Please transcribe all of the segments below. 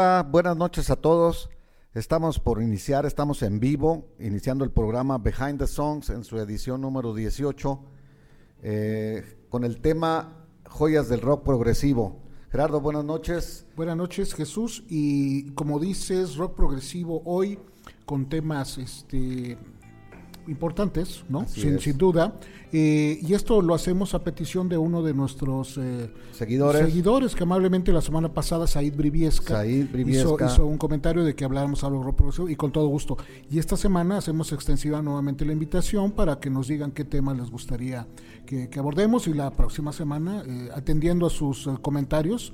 Buenas noches a todos. Estamos por iniciar, estamos en vivo, iniciando el programa Behind the Songs en su edición número 18, eh, con el tema Joyas del Rock Progresivo. Gerardo, buenas noches. Buenas noches, Jesús. Y como dices, rock progresivo hoy con temas este, importantes, ¿no? Sin, sin, duda. Eh, y esto lo hacemos a petición de uno de nuestros eh, seguidores. seguidores, que amablemente la semana pasada, Said Briviesca, Hizo, hizo, un comentario de que habláramos algo progresivo y con todo gusto. Y esta semana hacemos extensiva nuevamente la invitación para que nos digan qué tema les gustaría que, abordemos y la próxima semana, eh, atendiendo a sus comentarios.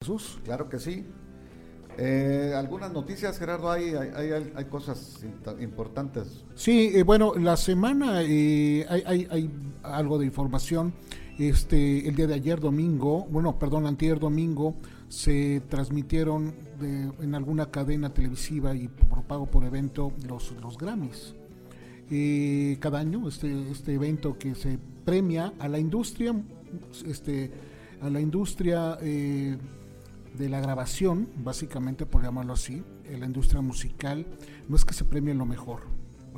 Jesús. Claro que sí. Eh, algunas noticias, Gerardo, hay, hay, hay, cosas importantes. Sí, eh, bueno, la semana eh, hay, algo de información. Este, el día de ayer domingo, bueno, perdón, antier domingo, se transmitieron en alguna cadena televisiva y por pago por evento los, los Grammys. cada año, este, este evento que se premia a la industria, este, a la industria de la grabación, básicamente por llamarlo así, en la industria musical, no es que se premie lo mejor.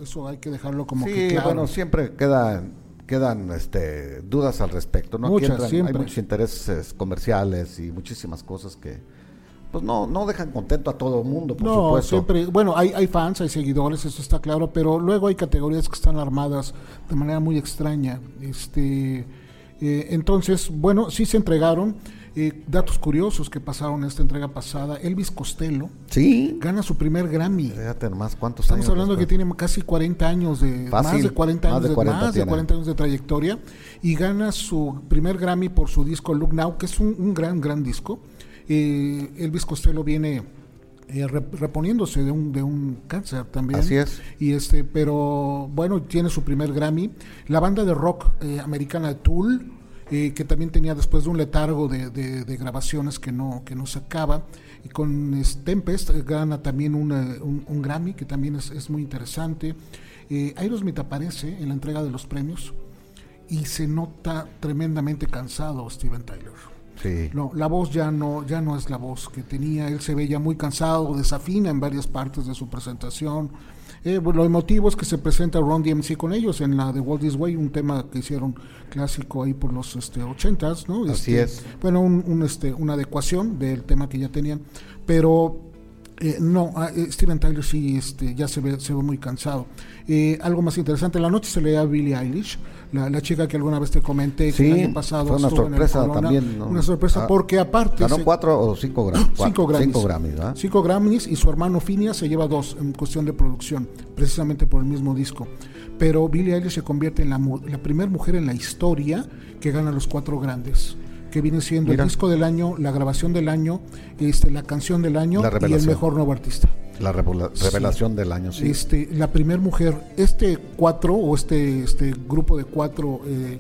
Eso hay que dejarlo como que claro. bueno, siempre quedan quedan este, dudas al respecto, ¿no? Muchas, Hay muchos intereses comerciales y muchísimas cosas que pues no, no dejan contento a todo el mundo, por no, siempre, bueno, hay, hay fans, hay seguidores, eso está claro, pero luego hay categorías que están armadas de manera muy extraña. Este, eh, entonces, bueno, sí se entregaron. Eh, datos curiosos que pasaron en esta entrega pasada. Elvis Costello ¿Sí? gana su primer Grammy. más, ¿cuántos Estamos hablando que tiene casi 40 años de más de 40 años de, 40 años de trayectoria y gana su primer Grammy por su disco Look Now, que es un, gran gran disco. Eh, Elvis Costello viene eh, reponiéndose de un, de un cáncer también. Así es. Y este, pero bueno, tiene su primer Grammy. La banda de rock americana Tool eh, que también tenía después de un letargo de, grabaciones que no, que no sacaba. Y con Tempest gana también un, Grammy, que también es, muy interesante. Eh, Aerosmith aparece en la entrega de los premios y se nota tremendamente cansado Steven Tyler. Sí. No, la voz ya no, ya no es la voz que tenía, él se veía muy cansado, desafina en varias partes de su presentación, eh, lo emotivo es que se presenta Ron DMC con ellos en la de Walt This Way, un tema que hicieron clásico ahí por los este, 80s, ¿no? Así este, es. Bueno, un, este, una adecuación del tema que ya tenían, pero eh, no, ah, eh, Steven Tyler sí este, ya se ve, se ve muy cansado. Eh, algo más interesante, la noche se le a Billie Eilish, la, chica que alguna vez te comenté que el año pasado fue una sorpresa también. Una sorpresa ah, porque aparte... Ganó cuatro o cinco, cinco Grammys. Cinco Grammys, cinco Grammys y su hermano Phineas se lleva dos en cuestión de producción, precisamente por el mismo disco. Pero Billie Eilish se convierte en la, la primera mujer en la historia que gana los cuatro grandes que viene siendo el disco del año, la grabación del año, este, la canción del año y el mejor nuevo artista. La revelación del año, sí. Este, la primer mujer, este cuatro o este, este grupo de cuatro eh,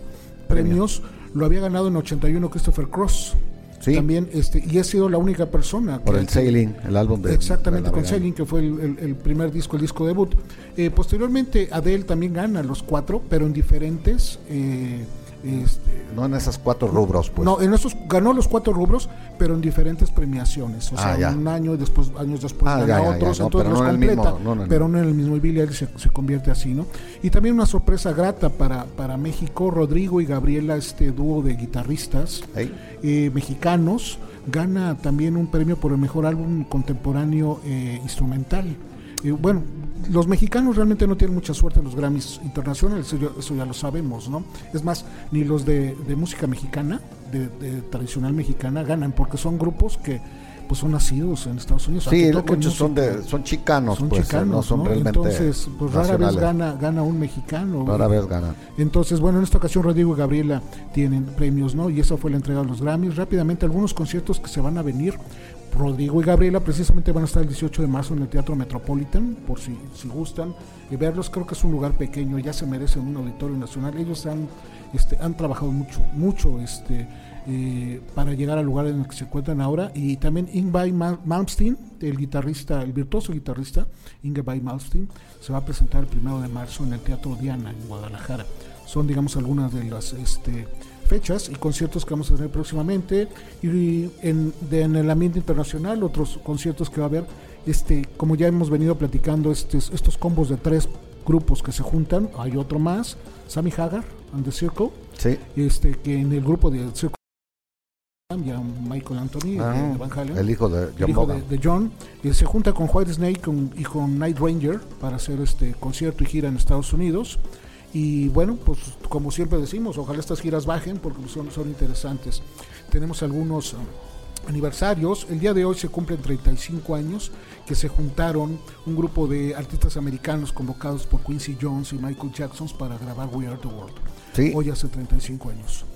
premios lo había ganado en 81 Christopher Cross. Sí. También, este, y ha sido la única persona. Por el Sailing, el álbum de. Exactamente, con Sailing, que fue el, primer disco, el disco debut. Eh, posteriormente, Adele también gana los cuatro, pero en diferentes. Eh, este, no en esos cuatro rubros, pues. No, en esos ganó los cuatro rubros, pero en diferentes premiaciones. O sea, ah, un año y después, años después ah, gana otros, entonces los completa, pero no en el mismo. Y Billy se, se, convierte así, ¿no? Y también una sorpresa grata para, para México, Rodrigo y Gabriela, este dúo de guitarristas eh, mexicanos, gana también un premio por el mejor álbum contemporáneo eh, instrumental. Eh, bueno, los mexicanos realmente no tienen mucha suerte en los Grammys internacionales, eso, ya lo sabemos, ¿no? Es más, ni los de, música mexicana, de, tradicional mexicana, ganan, porque son grupos que pues son nacidos en Estados Unidos. Sí, muchos son, de, son chicanos, son pues, chicanos, no son realmente Entonces, pues rara vez gana, gana un mexicano. Rara vez ganan. Entonces, bueno, en esta ocasión Rodrigo y Gabriela tienen premios, ¿no? Y esa fue la entrega de los Grammys. Rápidamente, algunos conciertos que se van a venir. Rodrigo y Gabriela precisamente van a estar el 18 de marzo en el Teatro Metropolitan, por si, si gustan y verlos. Creo que es un lugar pequeño, ya se merecen un auditorio nacional. Ellos han, este, han trabajado mucho, mucho este, eh, para llegar al lugar en el que se encuentran ahora. Y también Mal- Malmsteen, el guitarrista, el virtuoso guitarrista Ingvar Malmsteen, se va a presentar el primero de marzo en el Teatro Diana en Guadalajara. Son, digamos, algunas de las este, fechas y conciertos que vamos a tener próximamente. Y en, de- en el ambiente internacional, otros conciertos que va a haber, este, como ya hemos venido platicando, estes- estos combos de tres grupos que se juntan. Hay otro más, Sammy Hagar and the Circle, Sí. este, que en el grupo de Circle ya Michael Anthony Ah, de Van Halen el hijo de el John hijo de, Bonham. de John, eh, se junta con White Snake con- y con Night Ranger para hacer este concierto y gira en Estados Unidos. Y bueno, pues como siempre decimos, ojalá estas giras bajen porque son, son interesantes. Tenemos algunos eh, aniversarios. El día de hoy se cumplen 35 años que se juntaron un grupo de artistas americanos convocados por Quincy Jones y Michael Jackson para grabar We Are the World. Sí, Hoy hace 35 años.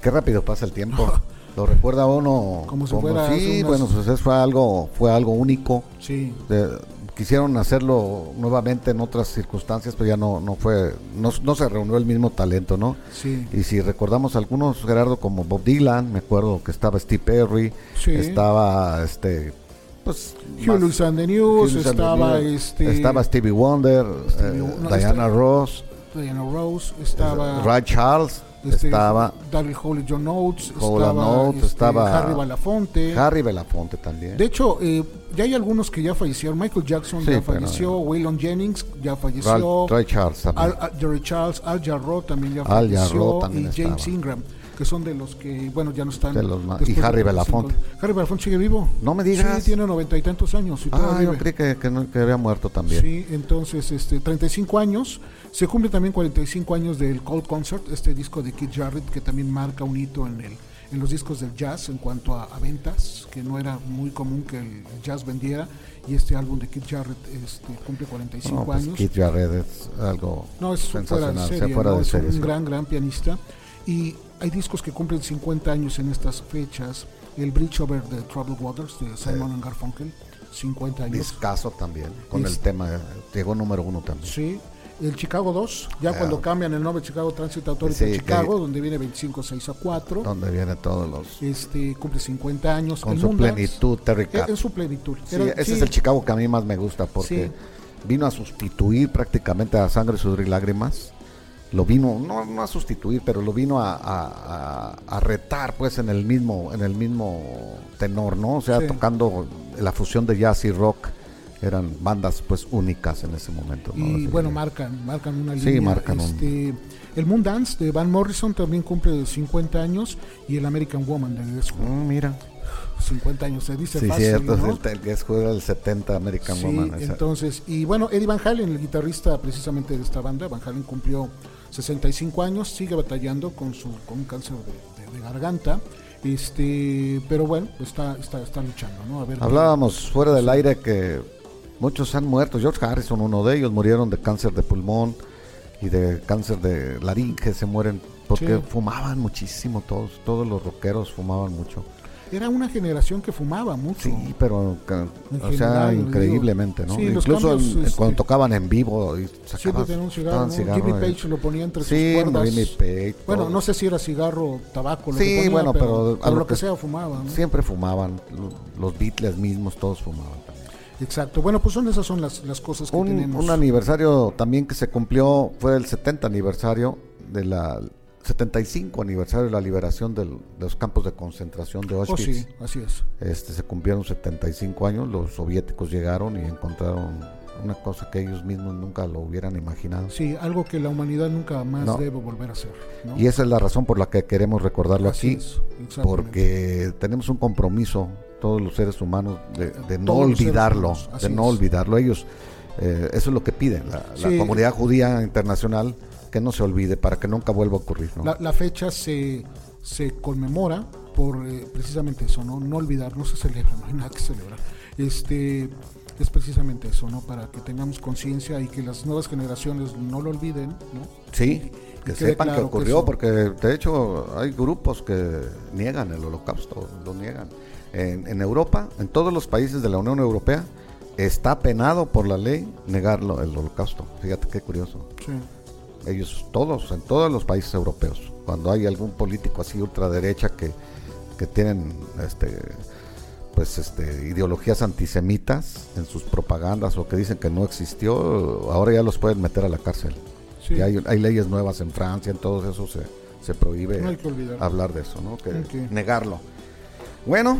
qué rápido pasa el tiempo. Lo recuerda uno Como si fuera hace sí, unas- bueno, pues fue algo, fue algo único. Sí, De- quisieron hacerlo nuevamente en otras circunstancias, pero ya no, no fue, no, no se reunió el mismo talento, ¿no? sí. Y si recordamos algunos, Gerardo, como Bob Dylan, me acuerdo que estaba Steve Perry, Sí. estaba este, pues Hugh más- Lewis and the News, the estaba News, este estaba Stevie Wonder, Stevie eh, Wo- no, Diana este- Ross, Diana Rose, estaba Ray Charles, este, estaba Daryl Holly John Oates, Hall estaba, Oates, este, estaba Harry Belafonte. Harry Belafonte también. De hecho, eh, ya hay algunos que ya fallecieron. Michael Jackson Sí, ya falleció, Waylon Jennings ya falleció, Ray Charles también. Al, Al- Jerry Charles, Al Jarreau también ya Al falleció Jarreau también y James estaba. Ingram, que son de los que, bueno, ya no están. De los más- después y Harry 45. Belafonte. Harry Belafonte sigue vivo. No me digas. Sí, tiene noventa y tantos años y ah, yo creí que, que no- que había muerto también. Sí, entonces este 35 años, se cumple también 45 años del Cold Concert, este disco de Keith Jarrett que también marca un hito en el en los discos del jazz en cuanto a, a ventas, que no era muy común que el jazz vendiera y este álbum de Keith Jarrett este, cumple 45 No, pues años. Keith Jarrett es algo No, es fuera de sensacional, serie, fuera ¿no? de es serie, un sí. gran, gran pianista. Y hay discos que cumplen 50 años en estas fechas. El Bridge Over the Troubled Waters de Simon and Garfunkel, 50 años. Discaso también, con el tema, llegó número uno también. Sí, el Chicago 2, ya Ah. cuando cambian el nombre Chicago Transit Authority Sí, a que- Chicago, donde viene 25 6 a 4, Donde vienen todos los... este cumple 50 años. Con El su Moondance, plenitud, Terry eh. En su plenitud. Sí, Era- ese sí, es el Chicago que a mí más me gusta porque vino a sustituir prácticamente a Sangre, Sudor y Lágrimas. Lo vino, no, no a sustituir, pero lo vino a, a- a- a retar pues en el mismo, en el mismo tenor, ¿no? O sea, Sí. tocando la fusión de jazz y rock. Eran bandas pues únicas en ese momento. ¿no? Y bueno, marcan, marcan una Sí, línea. marcan un- este, El Moondance de Van Morrison también cumple 50 años y el American Woman de Who, Mm, mira. 50 años, se dice Sí, fácil, cierto, el, que es juega el 70 American Sí, Woman. esa- entonces, y bueno, Eddie Van Halen, el guitarrista precisamente de esta banda, Van Halen cumplió 65 años, sigue batallando con su con un cáncer de, de- de garganta, este, pero bueno, está, está, está luchando, ¿no? A ver, Hablábamos fuera del aire que muchos han muerto. George Harrison, uno de ellos, murieron de cáncer de pulmón y de cáncer de laringe, se mueren porque Sí. fumaban muchísimo todos, todos los rockeros fumaban mucho. Era una generación que fumaba mucho. Sí, pero En o sea, general, digo, increíblemente, ¿no? sí, Incluso cambios, en- este, cuando tocaban en vivo y Siempre sacaban, un cigarro, ¿no? cigarro, Jimmy. Page lo ponía entre Sí, sus cuerdas. Jimmy Page, Bueno, todo. no sé si era cigarro, tabaco, lo Sí, que ponía, bueno, pero, pero lo que sea fumaba, ¿no? Siempre fumaban, lo- los Beatles mismos, todos fumaban también. Exacto. Bueno, pues son esas son las, las cosas que Un, tenemos. un aniversario también que se cumplió fue el 70 aniversario de la 75 aniversario de la liberación del- de los campos de concentración de Oh, Auschwitz. sí, así es. Este se cumplieron 75 años, los soviéticos llegaron y encontraron una cosa que ellos mismos nunca lo hubieran imaginado. Sí, algo que la humanidad nunca más No. debe volver a hacer. ¿no? Y esa es la razón por la que queremos recordarlo Así aquí, es, porque tenemos un compromiso todos los seres humanos de, de no olvidarlo, de no es. olvidarlo. Ellos, eh, eso es lo que piden, la, comunidad judía internacional, que no se olvide para que nunca vuelva a ocurrir. ¿no? La, la fecha se, se conmemora por eh, precisamente eso, ¿no? No olvidar, no se celebra, no hay nada que celebrar. Este es precisamente eso, ¿no? Para que tengamos conciencia y que las nuevas generaciones no lo olviden, ¿no? Sí, que sepan que claro que ocurrió, porque de hecho hay grupos que niegan el holocausto, lo niegan. En, en Europa, en todos los países de la Unión Europea, está penado por la ley negarlo el holocausto. Fíjate qué curioso. Sí. Ellos todos, en todos los países europeos, cuando hay algún político así ultraderecha que, que tienen este pues este ideologías antisemitas en sus propagandas o que dicen que no existió, ahora ya los pueden meter a la cárcel. Sí. Y hay, hay leyes nuevas en Francia, en todo eso se, se prohíbe No hablar de eso, ¿no? Que negarlo. Bueno,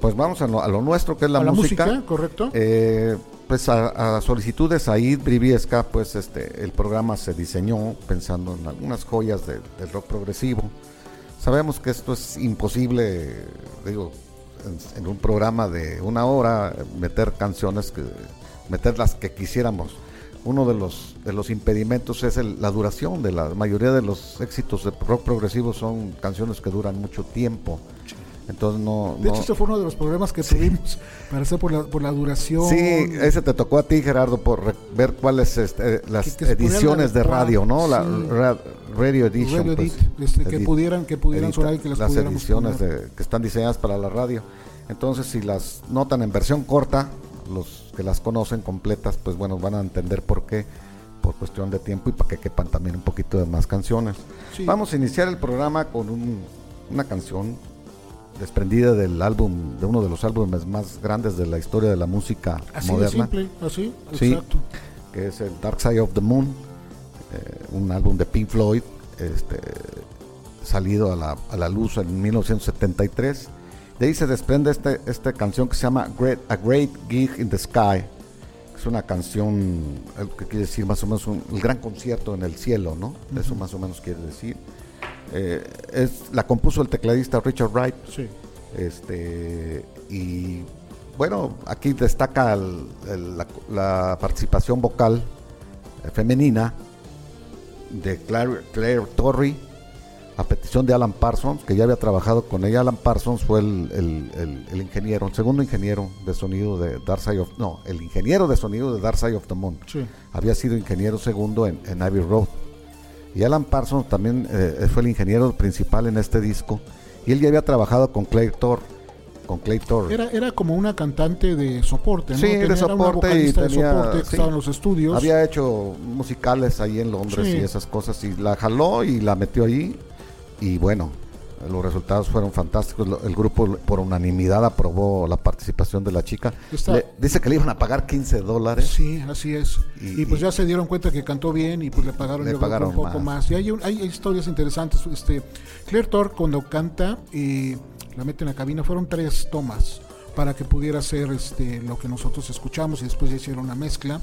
pues vamos a lo, a lo nuestro, que es la A la música. música, correcto. Eh, pues a, a solicitud de Said Briviesca, pues este, el programa se diseñó pensando en algunas joyas de- del rock progresivo. Sabemos que esto es imposible, digo, en, un programa de una hora meter canciones que meter las que quisiéramos. Uno de los de los impedimentos es el- la duración de la mayoría de los éxitos de rock progresivo son canciones que duran mucho tiempo. Entonces no, De no- hecho, ese fue uno de los problemas que tuvimos para hacer por la, por la duración. Sí, ese te tocó a ti, Gerardo, por ver cuáles este, las Que- que pudieran ediciones de radio, ¿no? La sí. ra- Radio Edition. Radio pues, Edit, este, que edit- pudieran, que pudieran edita sonar y que las, las ediciones de- que están diseñadas para la radio. Entonces, si las notan en versión corta, los que las conocen completas, pues bueno, van a entender por qué, por cuestión de tiempo y para que quepan también un poquito de más canciones. Sí. Vamos a iniciar el programa con un- una canción desprendida del álbum, de uno de los álbumes más grandes de la historia de la música Así de moderna simple, así, Sí. exacto. que es el Dark Side of the Moon, eh, un álbum de Pink Floyd, este, salido a la, a la luz en 1973. De ahí se desprende este, esta canción que se llama Great, A Great Gig in the Sky. Es una canción, que quiere decir más o menos un, el gran concierto en el cielo, ¿no? Eso más o menos quiere decir. Eh, es, la compuso el tecladista Richard Wright. Sí. Este, y bueno, aquí destaca el- el- la, la participación vocal eh, femenina de Claire, Claire Torrey a petición de Alan Parsons, que ya había trabajado con ella. Alan Parsons fue el, el- el- el ingeniero, el segundo ingeniero de sonido de Dark Side of... No, el ingeniero de sonido de Dark Side of the Moon. Sí. Había sido ingeniero segundo en, en Abbey Road. Y Alan Parsons también eh, fue el ingeniero principal en este disco. Y él ya había trabajado con Clay Thor. Con Clay Thor. Era, era como una cantante de soporte, ¿no? Sí, de Tenía- era una soporte y vocalista de tenía- soporte sí. estaba en los estudios. Había hecho musicales ahí en Londres Sí. y esas cosas. Y la jaló y la metió ahí. Y bueno, los resultados fueron fantásticos. El grupo por unanimidad aprobó la participación de la chica. Le- dice que le iban a pagar 15 dólares. Sí, así es. Y- Y, pues y- ya se dieron cuenta que cantó bien y pues le pagaron, Le pagaron un poco más. más. Y hay, un- hay historias interesantes. Este, Claire Thor cuando canta y la mete en la cabina fueron tres tomas para que pudiera hacer este, lo que nosotros escuchamos y después ya hicieron una mezcla.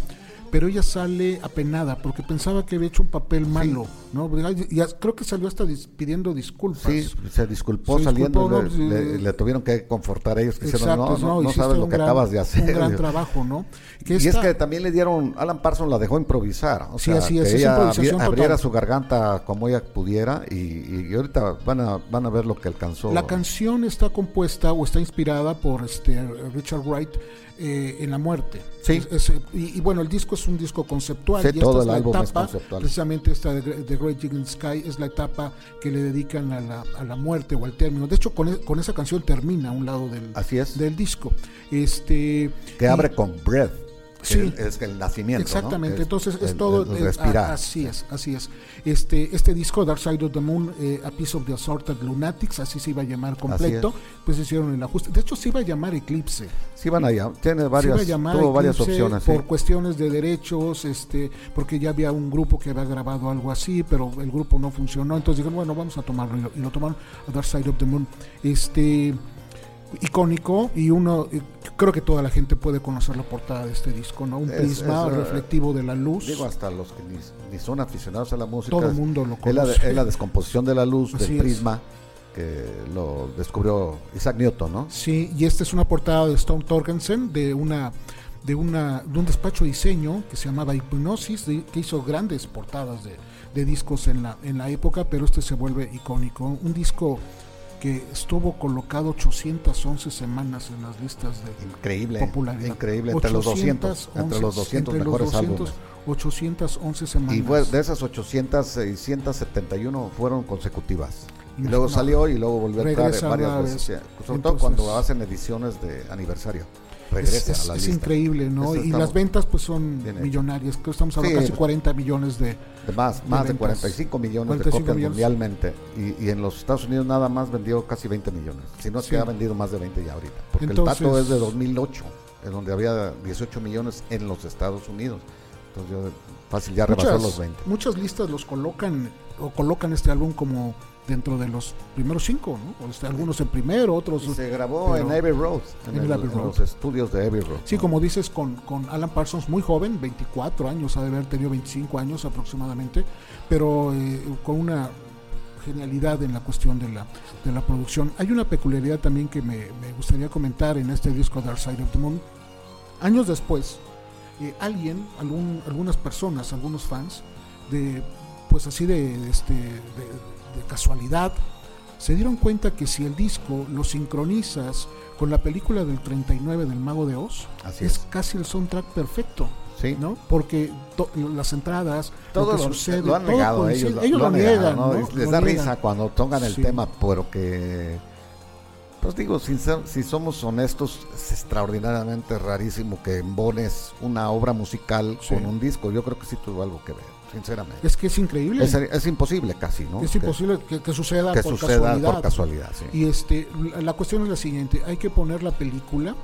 Pero ella sale apenada porque pensaba que había hecho un papel malo, ¿no? Y creo que salió hasta dis- pidiendo disculpas. Sí, se disculpó Se saliendo. disculpó, le, ¿no? le- le tuvieron que confortar a ellos que Exacto, no, no, no hiciste sabes lo que gran- acabas de hacer. Un gran Digo. trabajo, ¿no? Que y es esta- que también le dieron, Alan Parsons la dejó improvisar. O Sí, sea, así que es, es ella abri- abriera su garganta como ella pudiera y, y ahorita van a, van a ver lo que alcanzó. La canción está compuesta o está inspirada por este Richard Wright eh, en la muerte. Sí. Es- es- y, y bueno, el disco es un disco conceptual. Sí, y esta todo es el la álbum es etapa, conceptual. Precisamente esta de The Great Gig in the Sky es la etapa que le dedican a la, a la muerte o al término. De hecho, con, e- con esa canción termina a un lado del, Así es. del disco. Este, que y- abre con Breath. Sí. es, es el nacimiento. Exactamente, entonces es el- todo el es- respirar. así es, así es. Este este disco Dark Side of the Moon, eh, A Piece of the Assorted Lunatics, así se iba a llamar completo, pues hicieron el ajuste. De hecho se iba a llamar Eclipse. Sí, van allá. Tiene se varias, iba a llamar tuvo varias opciones. sí. por cuestiones de derechos, este, porque ya había un grupo que había grabado algo así, pero el grupo no funcionó, entonces dijeron, bueno, vamos a tomarlo y lo, y lo tomaron a Dark Side of the Moon. Este icónico y uno eh, creo que toda la gente puede conocer la portada de este disco, ¿no? Un Es- prisma es, eh, reflectivo de la luz. Digo, hasta los que ni, ni son aficionados a la música. Todo el mundo lo es la, conoce. es la descomposición de la luz, Así del prisma, que lo descubrió Isaac Newton, ¿no? Sí, y esta es una portada de Stone Torgensen de una de una de un despacho de diseño que se llamaba Hipnosis, de- que hizo grandes portadas de, de discos en la en la época, pero este se vuelve icónico, un disco que estuvo colocado 811 semanas en las listas de Increíble, popularidad. increíble, entre los 200, entre los 200 entre los mejores 200, álbumes. 811 semanas. Y de esas 800, 671 fueron consecutivas. Y luego salió y luego volvió a entrar varias veces. Sobre Entonces- todo cuando hacen ediciones de aniversario. Es, Regresa es- a la es lista. increíble, ¿no? Eso y las ventas pues son millonarias, creo que estamos hablando Sí. casi 40 millones de... De más, más de ventas. 45 millones 45 de copias millones. mundialmente. Y, y en los Estados Unidos nada más vendió casi 20 millones. Si no es que ha vendido más de 20 ya ahorita. Porque Entonces- el dato es de 2008, en donde había 18 millones en los Estados Unidos. Entonces yo fácil ya rebasó Muchas, los 20. muchas listas los colocan o colocan este álbum como dentro de los primeros cinco, ¿no? O algunos en primero, otros... Y se grabó en Abbey Road, en, en el- los estudios de Abbey Road. Sí, ¿no? como dices, con, con Alan Parsons muy joven, 24 años, ha de haber tenido 25 años aproximadamente, pero eh, con una genialidad en la cuestión de la, de la producción. Hay una peculiaridad también que me, me gustaría comentar en este disco Dark Side of the Moon. Años después, eh, alguien, algún, algunas personas, algunos fans, de pues así de, de este, de, de casualidad, se dieron cuenta que si el disco lo sincronizas con la película del 39 del Mago de Oz, Así es, es. casi el soundtrack perfecto, Sí. ¿no? Porque to- las entradas, Todo lo que lo, sucede, lo han negado ellos. ellos lo, han negado, niegan, ¿no? ¿no? Les Lo da niegan. risa cuando tocan el Sí. tema, porque, pues digo, ser- si somos honestos, es extraordinariamente rarísimo que embones una obra musical Sí. con un disco. Yo creo que sí tuvo algo que ver, sinceramente. Es que es increíble. Es, es imposible casi, ¿no? Es Que- imposible que, que suceda que, por suceda casualidad. por casualidad, sí. Y este, la, la cuestión es la siguiente, hay que poner la película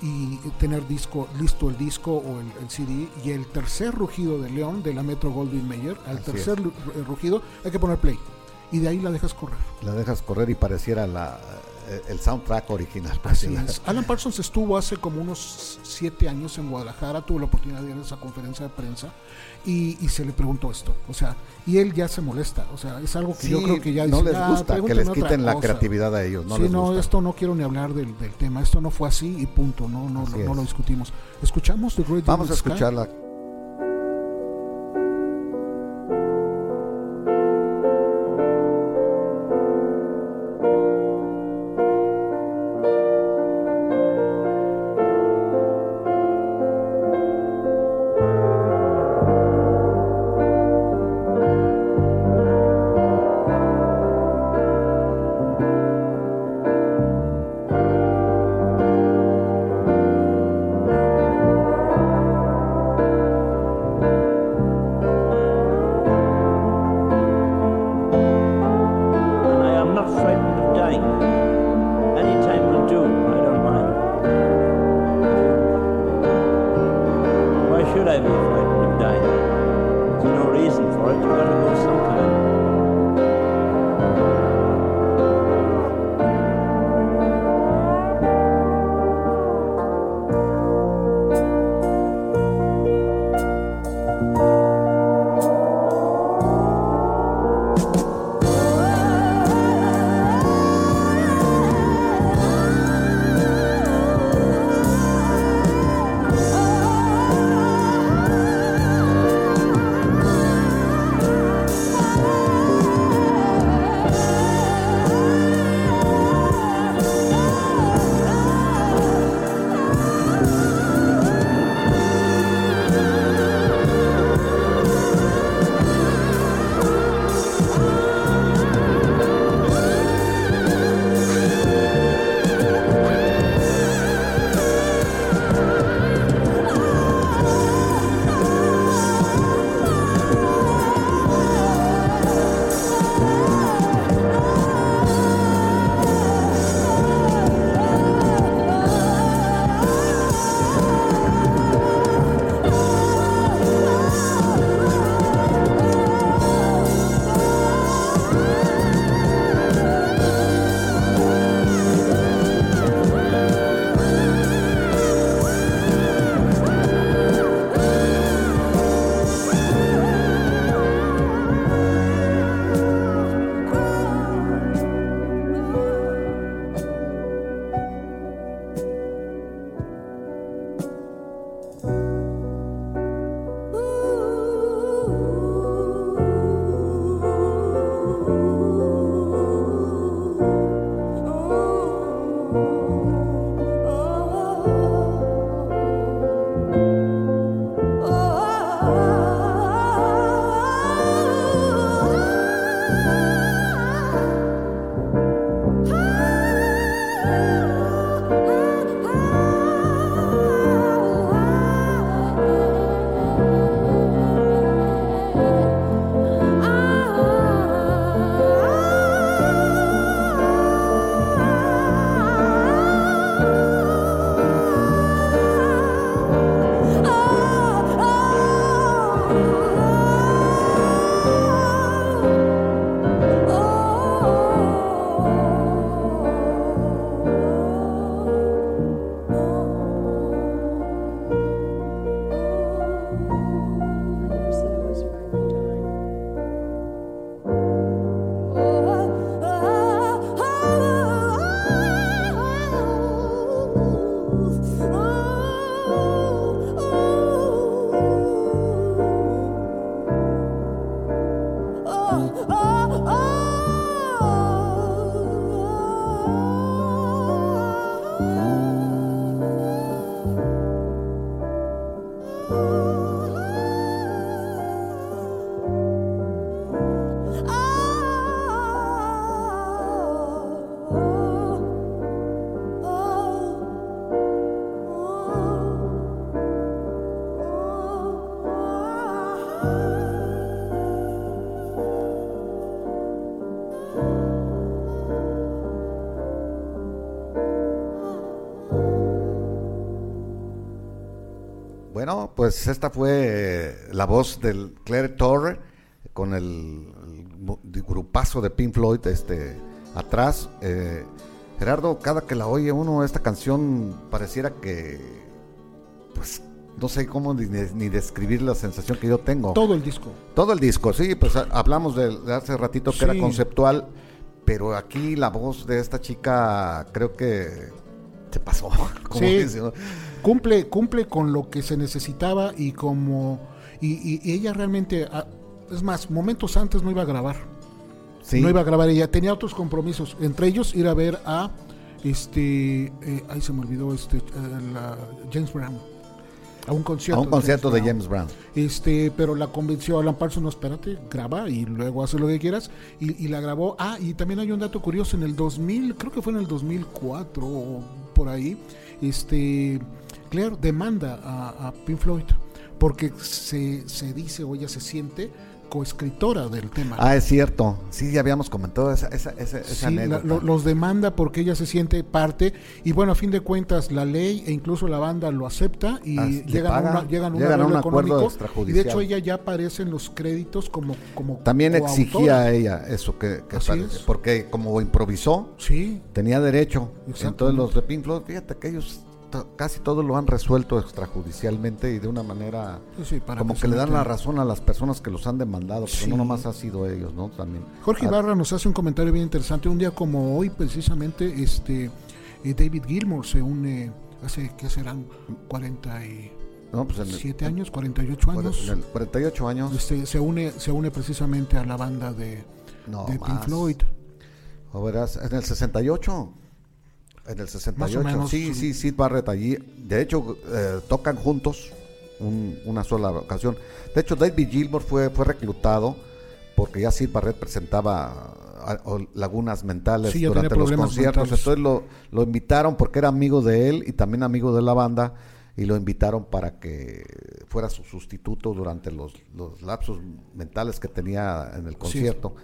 y tener disco, listo el disco o el, el CD y el tercer rugido de León de la Metro Goldwyn Mayer, al Así tercer eh, rugido hay que poner play y de ahí la dejas correr. La dejas correr y pareciera la, el soundtrack original. Así es. Alan Parsons estuvo hace como unos siete años en Guadalajara, tuvo la oportunidad de ir a esa conferencia de prensa y, y se le preguntó esto. O sea, y él ya se molesta. O sea, es algo que Sí, yo creo que ya no dice, les "Ah, gusta que les quiten la cosa". creatividad a ellos. No sí, les no, gusta. esto no quiero ni hablar del, del tema. Esto no fue así y punto. No, no, no, no lo discutimos. Escuchamos The Great Vamos a escucharla. Pues esta fue eh, la voz del Claire Torre con el, el grupazo de Pink Floyd este, atrás. Eh, Gerardo, cada que la oye uno, esta canción pareciera que, pues, no sé cómo ni, ni describir la sensación que yo tengo. Todo el disco. Todo el disco, sí, pues hablamos de, de hace ratito que era conceptual, pero aquí la voz de esta chica creo que se pasó. como Sí. dice, ¿no? Cumple, cumple con lo que se necesitaba y como... Y, y- ella realmente... ah, es más, momentos antes no iba a grabar. Sí. No iba a grabar ella. Tenía otros compromisos. Entre ellos ir a ver a... Este... eh, ahí se me olvidó este... eh, la- James Brown. A un concierto. a un concierto de. James Brown. Este, pero la convenció Alan Parsons, no, espérate, graba y luego hace lo que quieras. Y, y la grabó. Ah, y también hay un dato curioso, en el 2000, creo que fue en el 2004 o por ahí, este, Claire demanda a, a Pink Floyd porque se, se dice o ella se siente coescritora del tema. Ah, es cierto. Sí, ya habíamos comentado esa, esa, esa, esa Sí, la- anécdota. lo- los demanda porque ella se siente parte y bueno, a fin de cuentas la ley e incluso la banda lo acepta y le llegan, a pagan, una, llegan llegan a un acuerdo y de hecho ella ya aparece en los créditos como como También coautora. exigía a ella eso que, que es. porque como improvisó, Sí, tenía derecho. Entonces los de Pink Floyd, fíjate que ellos casi todo lo han resuelto extrajudicialmente y de una manera sí, sí, para como que le dan la razón a las personas que los han demandado, porque Sí. no nomás ha sido ellos, ¿no? También. Jorge Ibarra nos hace un comentario bien interesante. Un día como hoy, precisamente, este eh, David Gilmour se une hace, ¿qué serán? 47 no, pues el- años, 48 en años. el 48 años. Este, se, une, se une precisamente a la banda de, No, de Pink. Floyd. O verás, en el 68. En el 68. menos. Sí, sí, Sid Barrett allí. De hecho, eh, tocan juntos un- una sola ocasión. De hecho, David Gilmour fue, fue reclutado porque ya Sid Barrett presentaba lagunas mentales Sí, durante los conciertos. mentales. Entonces lo, lo invitaron porque era amigo de él y también amigo de la banda. Y lo invitaron para que fuera su sustituto durante los, los lapsos mentales que tenía en el concierto.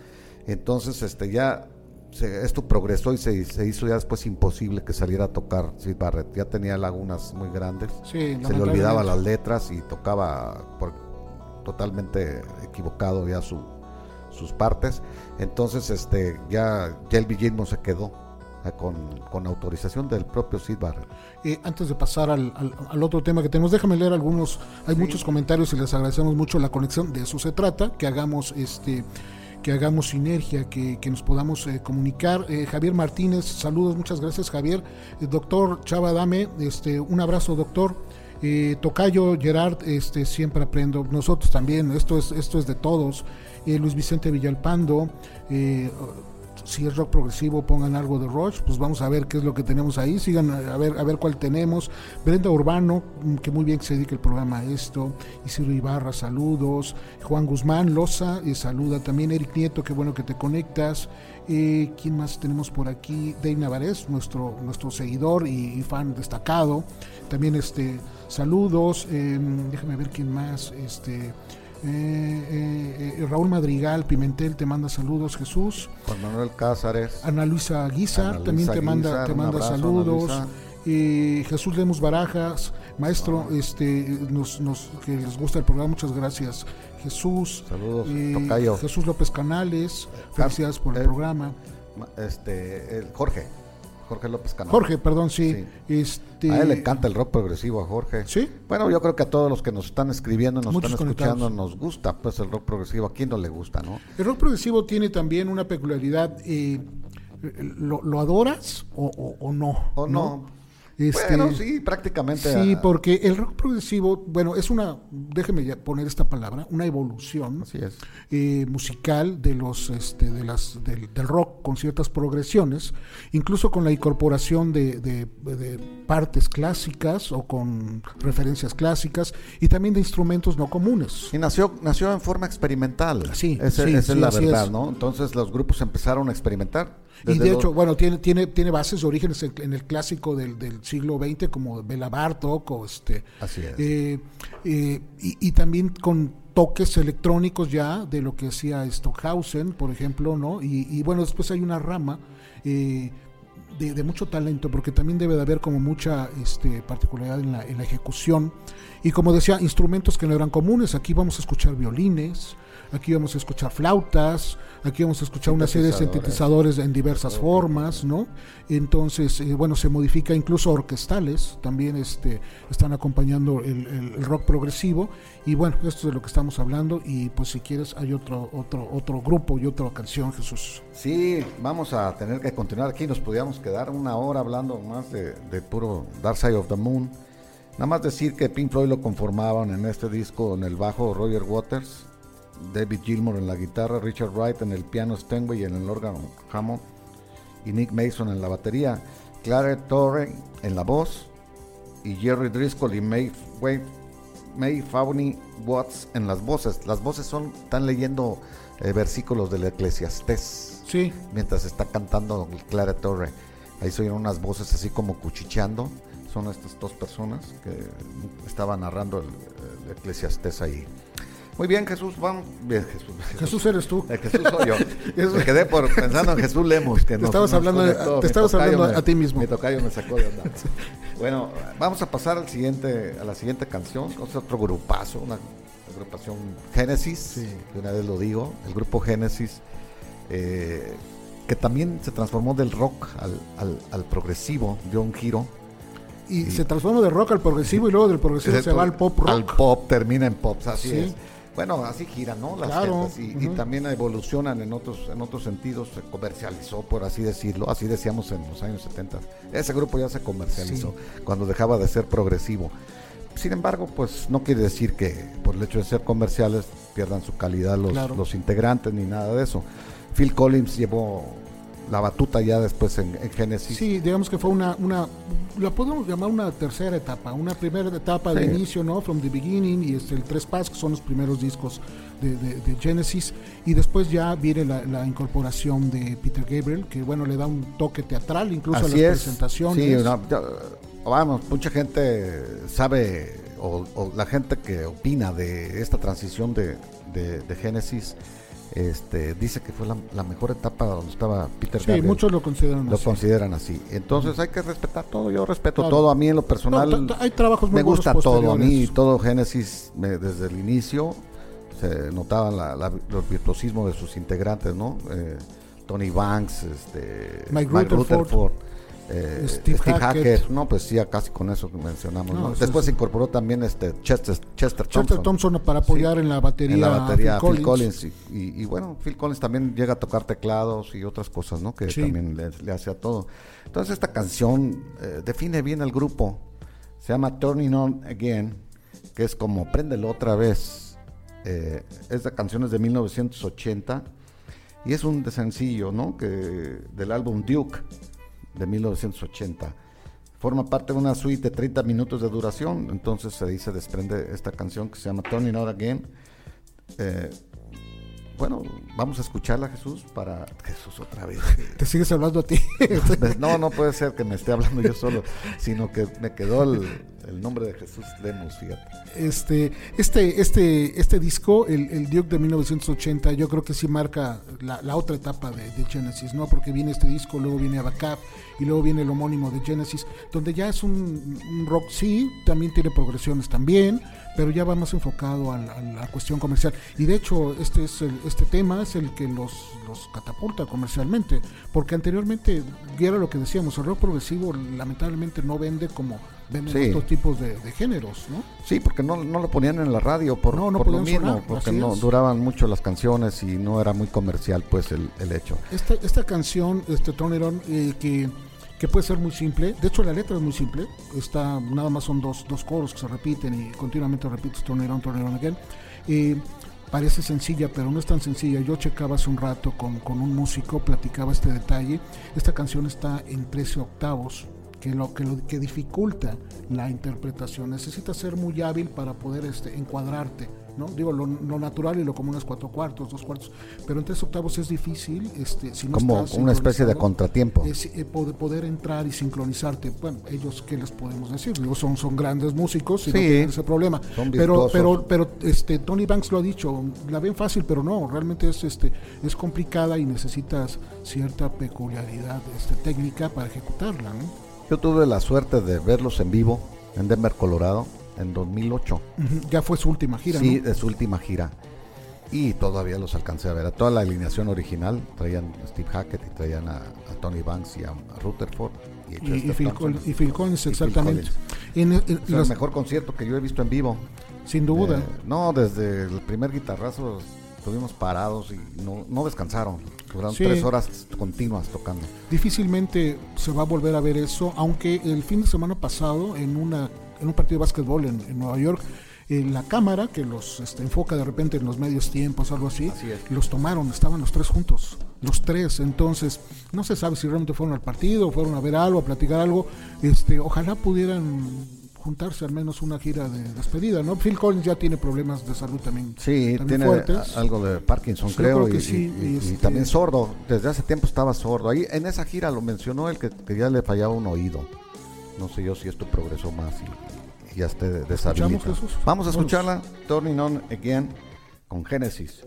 Entonces, este ya se- esto progresó y se, se hizo ya después imposible que saliera a tocar Sid Barrett. Ya tenía lagunas muy grandes. Sí, se le olvidaba las letras y tocaba por- totalmente equivocado ya su, sus partes. Entonces, este ya Jelby Gilmour se quedó eh, con, con autorización del propio Sid Barrett. Eh, antes de pasar al, al- al otro tema que tenemos, déjame leer algunos. Hay muchos comentarios y les agradecemos mucho la conexión. De eso se trata, que hagamos este que hagamos sinergia, que, que nos podamos eh, comunicar. Eh, Javier Martínez, saludos, muchas gracias Javier. Eh, doctor Chava Dame, este, un abrazo doctor. Tocayo Gerard, este, siempre aprendo. Nosotros también, esto es, esto es de todos. Luis Vicente Villalpando, si es rock progresivo, pongan algo de Rush, pues vamos a ver qué es lo que tenemos ahí, sigan a ver, a ver cuál tenemos. Brenda Urbano, que muy bien que se dedica el programa a esto. Isidro Ibarra, saludos. Juan Guzmán, Loza, eh, saluda también. Eric Nieto, qué bueno que te conectas. Eh, ¿Quién más tenemos por aquí? Dave Navarez, nuestro, nuestro seguidor y, y fan destacado. También este, saludos. eh, déjame ver quién más. Este, eh, eh, eh, Raúl Madrigal, Pimentel, te manda saludos, Jesús. Juan Manuel Cázares. Ana Luisa Guizar también te manda, te manda abrazo, saludos. Eh, Jesús Lemos Barajas, maestro, este, nos, nos, que les gusta el programa, muchas gracias. Jesús, Saludos, eh, Tocayo. Jesús López Canales, felicidades por el eh, programa. Ma- Este, el Jorge. Jorge López Canal. Jorge, perdón, sí. Sí. Este, A él le encanta el rock progresivo a Jorge. Sí. Bueno, yo creo que a todos los que nos están escribiendo, nos Muchos están escuchando, nos gusta pues el rock progresivo. ¿A quién no le gusta, no? El rock progresivo tiene también una peculiaridad. eh, ¿lo, lo adoras o, o- o no? ¿O no? Este, bueno, sí, prácticamente. Sí, porque el rock progresivo, bueno, es una, déjeme ya poner esta palabra, una evolución Así es. eh, musical de los, este, de las, del, del rock con ciertas progresiones, incluso con la incorporación de, de- de partes clásicas o con referencias clásicas y también de instrumentos no comunes. Y nació, nació en forma experimental. Sí, Ese- sí, esa sí, es la verdad. ¿no? Entonces los grupos empezaron a experimentar. Y de hecho, bueno, tiene, tiene, tiene bases, orígenes en, en el clásico del, del siglo XX, como Bela Bartok o este. Así es. eh, eh, y, y también con toques electrónicos ya de lo que hacía Stockhausen, por ejemplo, ¿no? Y, y bueno, después hay una rama eh, de, de mucho talento, porque también debe de haber como mucha este, particularidad en la, en la ejecución. Y como decía, instrumentos que no eran comunes. Aquí vamos a escuchar violines, aquí vamos a escuchar flautas, aquí vamos a escuchar una serie de sintetizadores en diversas formas, ¿no? Entonces, eh, bueno, se modifica incluso orquestales, también este, están acompañando el, rock progresivo. Y bueno, esto es de lo que estamos hablando. Y pues si quieres, hay otro, otro, otro grupo y otra canción, Jesús. Sí, vamos a tener que continuar aquí. Nos podíamos quedar una hora hablando más de, de puro Dark Side of the Moon. Nada más decir que Pink Floyd lo conformaban en este disco en el bajo Roger Waters, David Gilmour en la guitarra, Richard Wright en el piano Steinway y en el órgano Hammond y Nick Mason en la batería, Clare Torre en la voz y Jerry Driscoll y May, Wade- May Fawney Watts en las voces. Las voces son, están leyendo eh, versículos del Eclesiastés Sí, mientras está cantando Clara Torre. Ahí se oyen unas voces así como cuchicheando. Son estas dos personas que estaban narrando el, el Eclesiastés ahí. Muy bien, Jesús, vamos. Bien, Jesús. Jesús eres tú. Jesús soy yo. Me quedé por pensando en Jesús Lemos. Que nos- estabas nos hablando conectó. te estabas hablando me- a ti mismo. Mi tocayo me sacó de andar. Bueno, vamos a pasar al siguiente, a la siguiente canción. Es otro grupazo, una agrupación Génesis, de una vez lo digo, el grupo Génesis, eh, que también se transformó del rock al, al- al progresivo, dio un giro. Y se transforma de rock al progresivo y luego del progresivo se va al pop rock. Al pop, termina en pop, así Sí. es. Bueno, así giran, ¿no? Las Claro, gentes, y, también evolucionan en otros, en otros sentidos, se comercializó, por así decirlo, así decíamos en los años 70. Ese grupo ya se comercializó cuando dejaba de ser progresivo. Sin embargo, pues no quiere decir que por el hecho de ser comerciales pierdan su calidad los, Claro. los integrantes ni nada de eso. Phil Collins llevó la batuta ya después en, en Genesis. Sí, digamos que fue una, una, la podemos llamar una tercera etapa, una primera etapa de inicio, ¿no? From the Beginning y este, el Tres Pas, que son los primeros discos de, de- de Genesis, y después ya viene la, la incorporación de Peter Gabriel, que bueno, le da un toque teatral incluso a las es. presentaciones. Sí, no, vamos, mucha gente sabe, o, o la gente que opina de esta transición de, de, de Génesis, este, dice que fue la, la mejor etapa donde estaba Peter Sí, Gabriel. muchos lo consideran lo así. consideran así. Entonces hay que respetar todo. Yo respeto Claro. todo. A mí en lo personal No, t- t- hay trabajos muy me buenos gusta todo. A mí posteriores. todo Génesis me- desde el inicio se notaba la, la- los virtuosismos de sus integrantes, ¿no? Eh, Tony Banks, este, Mike Rutherford, eh, Steve Steve, Hackett. Hackett. no, pues sí, ya casi con eso que mencionamos. No, ¿no? eso Después es- se incorporó también este Chester, Chester Thompson. Chester Thompson para apoyar Sí. en la batería, en la batería a Phil Phil Collins, Collins. y, y- y bueno Phil Collins también llega a tocar teclados y otras cosas no que Sí. también le, le hace a todo entonces esta canción eh, define bien el grupo se llama Turning On Again que es como préndelo otra vez eh, esta canción es de 1980 y es un de sencillo no que del álbum Duke de 1980 forma parte de una suite de 30 minutos de duración, entonces se dice desprende esta canción que se llama Turning Out Again. Eh, bueno, vamos a escucharla Jesús para Jesús otra vez. Te sigues hablando a ti. No, no puede ser que me esté hablando yo solo, sino que me quedó el, el nombre de Jesús Lemos, fíjate. Este, este, este, este disco, el, el Duke de 1980, yo creo que sí marca la, otra etapa de, de Genesis, ¿no? Porque viene este disco, luego viene Abacab y luego viene el homónimo de Genesis, donde ya es un, rock, sí, también tiene progresiones también, pero ya va más enfocado a la cuestión comercial. Y de hecho, este, es el, este tema es el que los, los catapulta comercialmente, porque anteriormente, y era lo que decíamos, el rock progresivo lamentablemente no vende como venden Sí. otros tipos de, de géneros, ¿no? Sí, porque no, no lo ponían en la radio por, No, no por lo podían mismo, sonar, porque no es. duraban mucho las canciones y no era muy comercial pues el, el hecho. Esta, esta canción, este On, eh, que, que puede ser muy simple, de hecho la letra es muy simple, está, nada más son dos, dos coros que se repiten y continuamente repites It On Again. Eh, parece sencilla, pero no es tan sencilla. Yo checaba hace un rato con, con un músico, platicaba este detalle. Esta canción está en 13 octavos, que lo que, lo, que dificulta la interpretación. Necesitas ser muy hábil para poder este, encuadrarte ¿no? Digo, lo, lo natural y lo común es cuatro cuartos, dos cuartos, pero en tres octavos es difícil, este, si no Como estás una especie de contratiempo. es, eh, poder, poder entrar y sincronizarte. Bueno, ellos, ¿qué les podemos decir? Digo, son, son grandes músicos y no tienen ese problema. Pero, pero, pero este, Tony Banks lo ha dicho, la ven fácil, pero no, realmente es, este, es complicada y necesitas cierta peculiaridad este, técnica para ejecutarla. ¿no? Yo tuve la suerte de verlos en vivo en Denver, Colorado, en 2008. Ujú, Ya fue su última gira. sí, ¿no? de su última gira. Y todavía los alcancé a ver. A toda la alineación original traían a Steve Hackett y traían a, a Tony Banks y a, a Rutherford. Y, Y, y Phil Thompson. Y Phil Collins, Y Phil exactamente. Collins. En- en- Es el mejor concierto que yo he visto en vivo. sin duda. Eh, no, desde el primer guitarrazo estuvimos parados y no, no descansaron. Duraron Sí. tres horas continuas tocando. Difícilmente se va a volver a ver eso, aunque el fin de semana pasado en una en un partido de básquetbol en, en Nueva York, eh, la cámara que los este, enfoca de repente en los medios tiempos, algo así, Así los tomaron, estaban los tres juntos, los tres, entonces no se sabe si realmente fueron al partido, fueron a ver algo, a platicar algo, este, ojalá pudieran juntarse al menos una gira de despedida, ¿no? Phil Collins ya tiene problemas de salud también, Sí, también tiene fuertes. algo de Parkinson, Sí, creo, creo y, sí, y- y y este- también sordo. Desde hace tiempo estaba sordo. Ahí en esa gira lo mencionó el que, que ya le fallaba un oído. No sé yo si esto progresó más y, y ya esté deshabilitado. Vamos a escucharla, Turning On Again, con Genesis.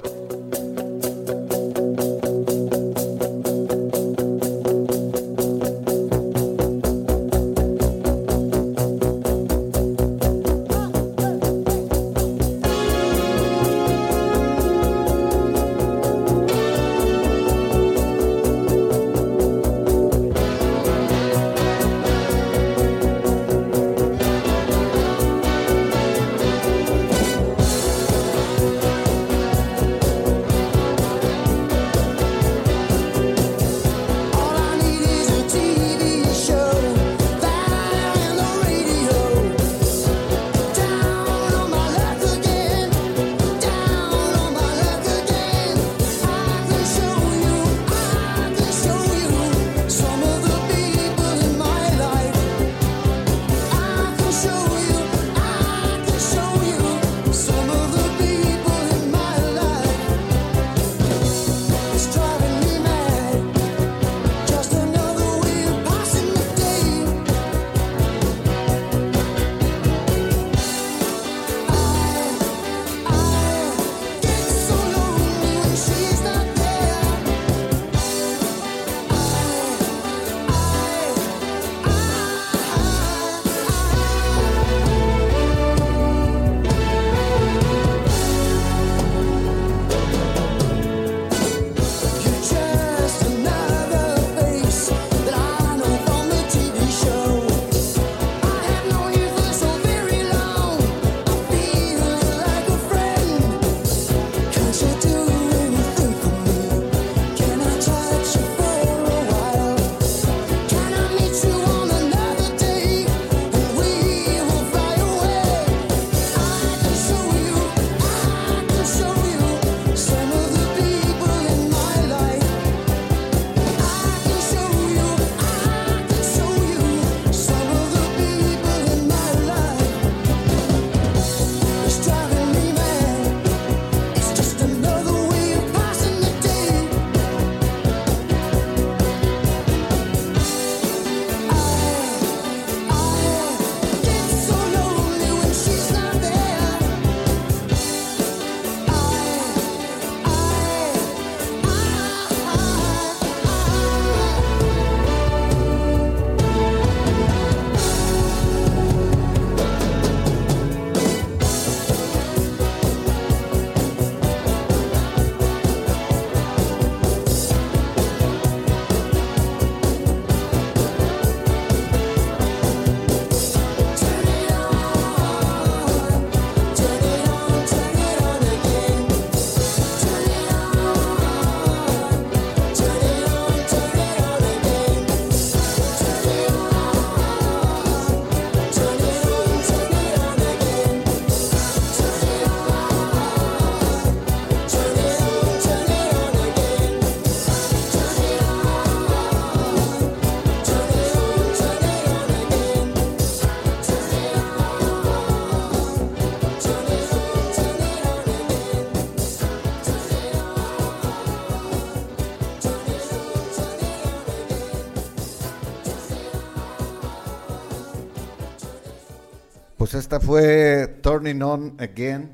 Fue Turning On Again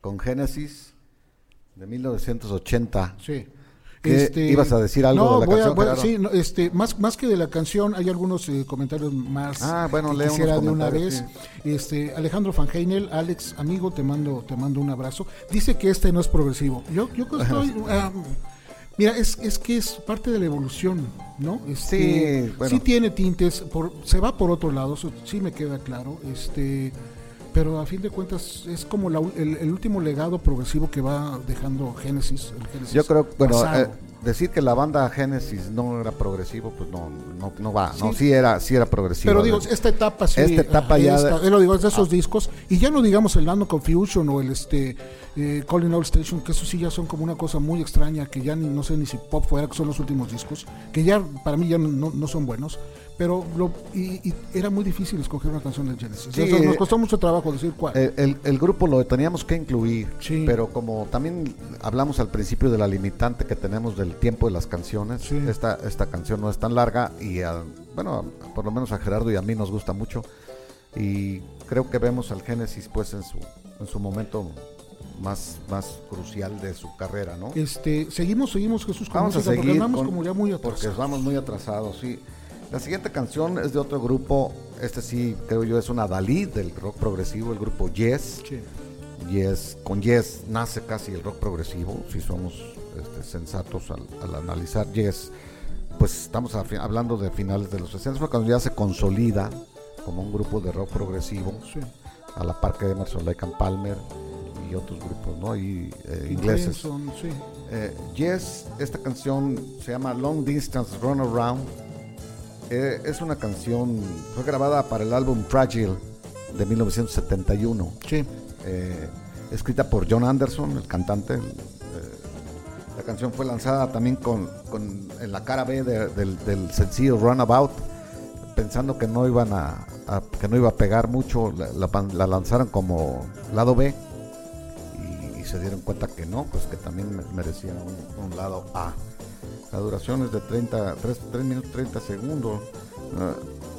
con Genesis de 1980. Sí. ¿Qué ibas a decir algo de la voy a- canción, voy a- Gerardo? sí, no, este, más, más que de la canción, hay algunos eh, comentarios más Ah, bueno, que quisiera de una vez. Este, Alejandro Van Heinel, Alex, amigo, te mando, te mando un abrazo. Dice que este no es progresivo. Yo, yo estoy, ah, mira, es, es que es parte de la evolución, ¿no? Este, Sí, bueno. sí tiene tintes, por, se va por otro lado, eso sí me queda claro. Este, pero a fin de cuentas es como la el, el último legado progresivo que va dejando Genesis Yo creo, bueno, eh, decir que la banda Genesis no era progresivo, pues no, no, no va. No, Sí. sí era, sí era progresivo. Pero digo, esta etapa sí. Esta etapa ah, ya esta, de- lo digo, es de esos discos. Y ya no digamos el Nano Confusion o el este eh, Calling All Station, que eso sí ya son como una cosa muy extraña, que ya ni, no sé ni si pop fuera, que son los últimos discos, que ya para mí ya no- no son buenos. Pero lo, y, y era muy difícil escoger una canción de Genesis. Sí, nos eh, costó mucho trabajo decir cuál. El, el- el grupo lo teníamos que incluir, Sí. pero como también hablamos al principio de la limitante que tenemos del tiempo de las canciones, Sí. esta, esta canción no es tan larga y a- bueno, a- por lo menos a Gerardo y a mí nos gusta mucho y creo que vemos al Génesis pues en su, en su momento más, más crucial de su carrera, ¿no? este, seguimos, seguimos Jesús con Vamos a música, porque seguir con- como ya muy porque atrasados. vamos muy atrasados, sí. La siguiente canción es de otro grupo, este sí creo yo es una Dalí del rock progresivo, el grupo Yes. Sí. Yes, con Yes nace casi el rock progresivo, si somos este, sensatos al, al analizar Yes, pues estamos a hablando de finales de los 60, fue cuando ya se consolida como un grupo de rock progresivo, Sí. a la par que Emerson, Lake and Palmer y otros grupos, ¿no? Y eh, ingleses. Sí. Eh, yes, esta canción se llama Long Distance Run Around. Eh, es una canción, fue grabada para el álbum Fragile de 1971 Sí. eh, escrita por John Anderson, el cantante. el, eh, la canción fue lanzada también con, con- en la cara B de- del, del sencillo Runabout, pensando que no iban a, a- que no iba a pegar mucho, la, la lanzaron como lado B y, y se dieron cuenta que no, pues que también me- merecía un, un lado A. La duración es de 30, 3, minutos 30 segundos. Ah,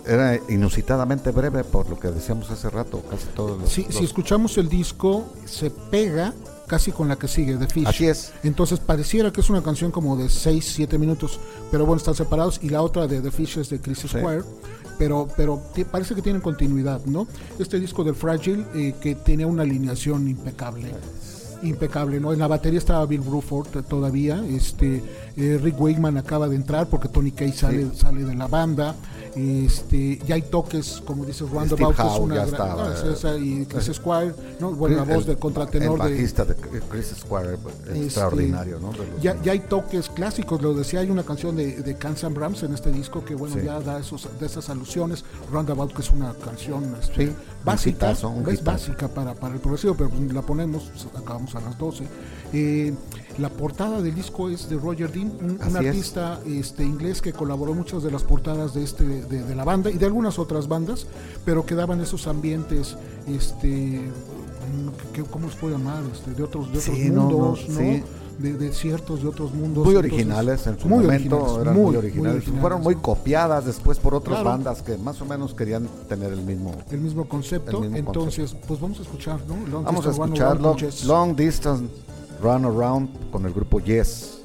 era inusitadamente breve por lo que decíamos hace rato, casi todos los, los- si escuchamos el disco, se pega casi con la que sigue, The Fish. Así es. Entonces pareciera que es una canción como de 6, 7 minutos, pero bueno, están separados. Y la otra de The Fish es de Chris Squire, pero, pero parece que tienen continuidad, ¿no? Este disco de Fragile, eh, que tiene una alineación impecable. Impecable, ¿no? En la batería estaba Bill Bruford todavía, este eh, Rick Wakeman acaba de entrar porque Tony Kaye sale, sale de la banda, este ya hay toques, como dice Roundabout, que es una ya gran- estaba, no, es esa, y Chris Squire, ¿no? Bueno, la El- voz de contratenor el de, bajista de Chris Squire, Este, extraordinario, ¿no? Ya, ya hay toques clásicos, lo decía, hay una canción de, de Roses en este disco que bueno Sí. ya da esos, de esas alusiones, Roundabout que es una canción este, Sí, un básica, un es básica para, para el progresivo, pero pues, la ponemos, acabamos a las 12. Eh, la portada del disco es de Roger Dean, un, un Así es. artista este, inglés que colaboró muchas de las portadas de, este, de, de la banda y de algunas otras bandas, pero que daban esos ambientes, este, que- ¿cómo los puedo llamar? Este, de otros, de otros Sí, no, no, mundos, ¿no? sí. de, de ciertos de otros mundos. muy entonces, originales en su muy momento, originales, eran muy, originales. Fueron muy copiadas después por otras Claro. bandas que más o menos querían tener el mismo. el mismo concepto. El mismo entonces, pues vamos a escuchar, ¿no? Long Vamos a escuchar. Long Distance Run Around con el grupo Yes.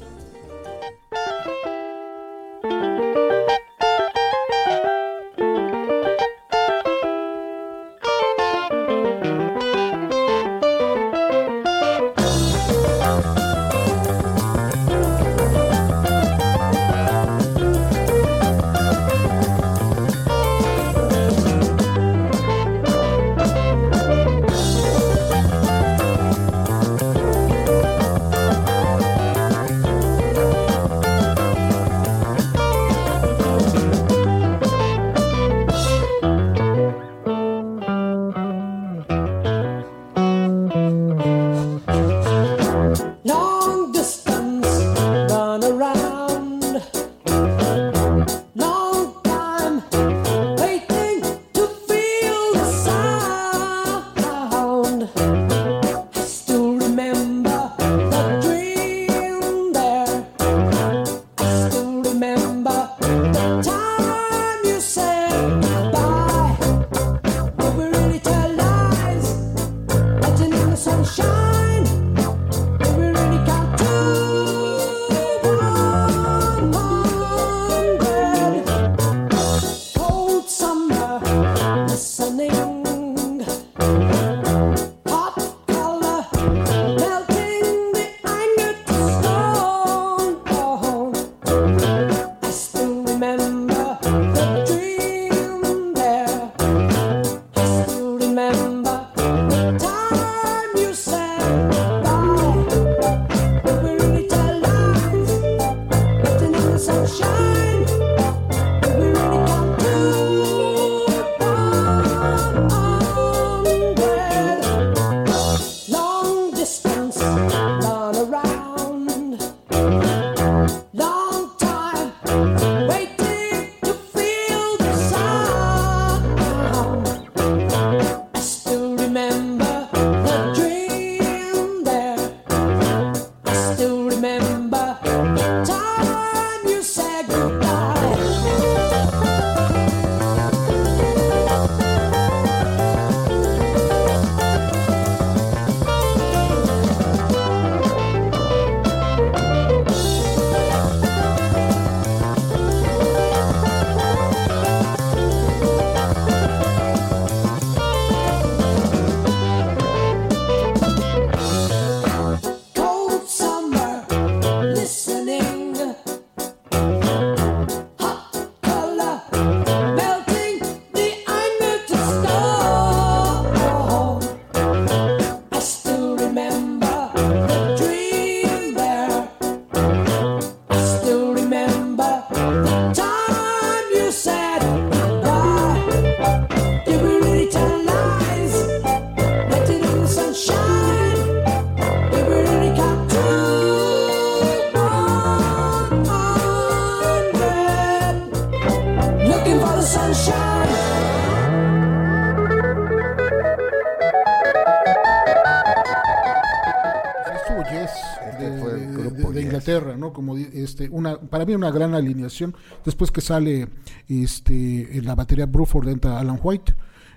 Para mí una gran alineación. Después que sale este, en la batería Bruford entra Alan White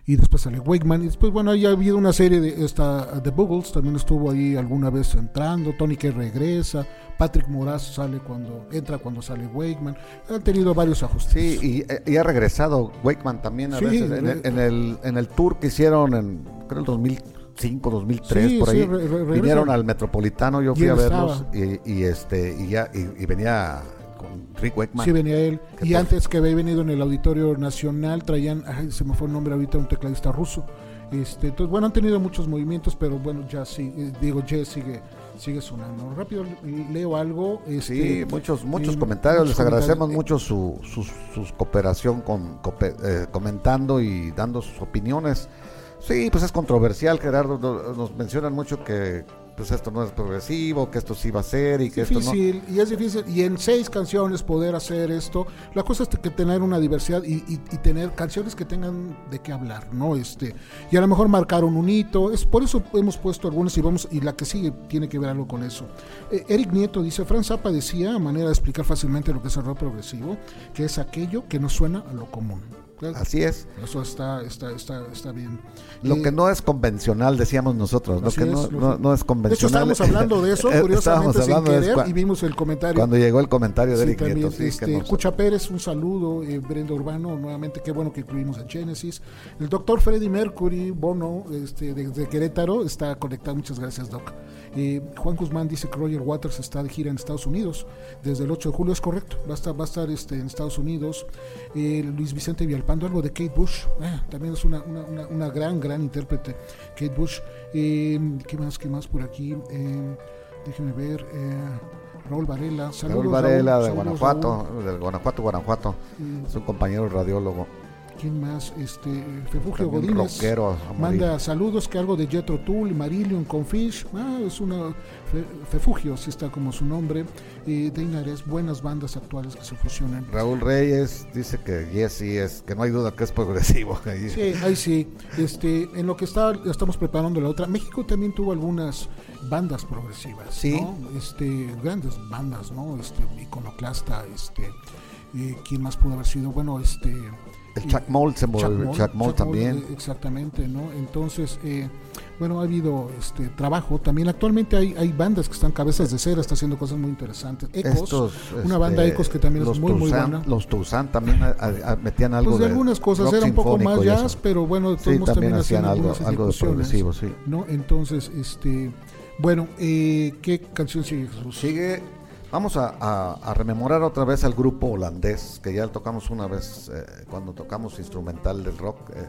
y después sale Wakeman y después bueno ya ha habido una serie de esta The Buggles también estuvo ahí alguna vez entrando Tony que regresa Patrick Moraz sale cuando entra cuando sale Wakeman han tenido varios ajustes Sí, y, y ha regresado Wakeman también a Sí, veces en el, en, el, en el tour que hicieron en, creo, el 2005, 2003, Sí, por sí, ahí. re- re- vinieron al Metropolitano, yo fui a verlos y, y este y ya y, y venía con Rick Wakeman. Sí, venía él. Y antes que había venido en el Auditorio Nacional, traían, ay, se me fue el nombre ahorita, un tecladista ruso. Este, entonces, bueno, han tenido muchos movimientos, pero bueno, ya sí, eh, digo, Jess sigue, sigue sonando. Rápido le- leo algo. Sí, Este, muchos muchos eh, comentarios. muchos Les agradecemos comentarios. mucho su, su, cooperación con eh, comentando y dando sus opiniones. Sí, pues es controversial, Gerardo. no- Nos mencionan mucho que pues esto no es progresivo, que esto sí va a ser y que Es esto no. difícil y es difícil y en seis canciones poder hacer esto la cosa es que tener una diversidad y, y- y tener canciones que tengan de qué hablar no este y a lo mejor marcaron un hito es por eso hemos puesto algunas y vamos y la que sigue tiene que ver algo con eso. Eh, Eric Nieto dice Fran Zappa decía a manera de explicar fácilmente lo que es el rock progresivo que es aquello que no suena a lo común Así es. eso está está está está bien Lo Eh, que no es convencional, decíamos nosotros, lo que es, no, lo no, que- no es de hecho convencional. estábamos hablando de eso Eh, curiosamente estábamos sin hablando de querer cua- y vimos el comentario cuando llegó el comentario de Sí, Eric también, Nieto. Sí, que este, nos- Cucha Pérez, un saludo. eh, Brenda Urbano, nuevamente, qué bueno que incluimos a Genesis. El doctor Freddy Mercury, Bono, este, desde Querétaro, está conectado. Muchas gracias, Doc. Eh, Juan Guzmán dice que Roger Waters está de gira en Estados Unidos desde el 8 de julio, es correcto. Va a estar, va a estar este, en Estados Unidos. Eh, Luis Vicente Villalpando, algo de Kate Bush. eh, también es una, una, una- una gran, gran intérprete. Kate Bush. Eh, ¿Qué más? ¿Qué más por aquí? Eh, déjenme ver. eh, Raúl Varela, saludos. Raúl Varela de saludos, Guanajuato, del Guanajuato, Guanajuato. Es un compañero radiólogo. ¿Quién más? Este, Refugio También Godínez. Manda saludos que algo de Jetro Tull, Marillion con Fish. Ah, es una fe- Refugio, así está como su nombre. Eh, de Inares, buenas bandas actuales que se fusionan. Raúl Reyes dice que Jesse es, que no hay duda que es progresivo. Sí, ahí sí. Este, en lo que está, estamos preparando la otra. México también tuvo algunas bandas progresivas, Sí. ¿no? Este, grandes bandas, ¿no? Este, Iconoclasta, este, eh, ¿quién más pudo haber sido? Bueno, este. El Chuck Moll se Chuck Moll, Chuck Moll Chuck Moll, también. exactamente, ¿no? Entonces, eh, bueno, ha habido este trabajo. También actualmente hay, hay bandas que están cabezas de cera, está haciendo cosas muy interesantes. Ecos, Estos, una banda este, Ecos que también es muy, muy buena. Los Toussaint también a- a- a- metían algo Pues de de algunas cosas era un poco más jazz, pero bueno, todos Sí, también también hacían hacían algo, algunas algo de ejecuciones, progresivo, sí. ¿no? Entonces, este, bueno, eh, ¿qué canción sigue Jesús? Sigue, vamos a, a- a rememorar otra vez al grupo holandés, que ya lo tocamos una vez eh, cuando tocamos instrumental del rock. eh,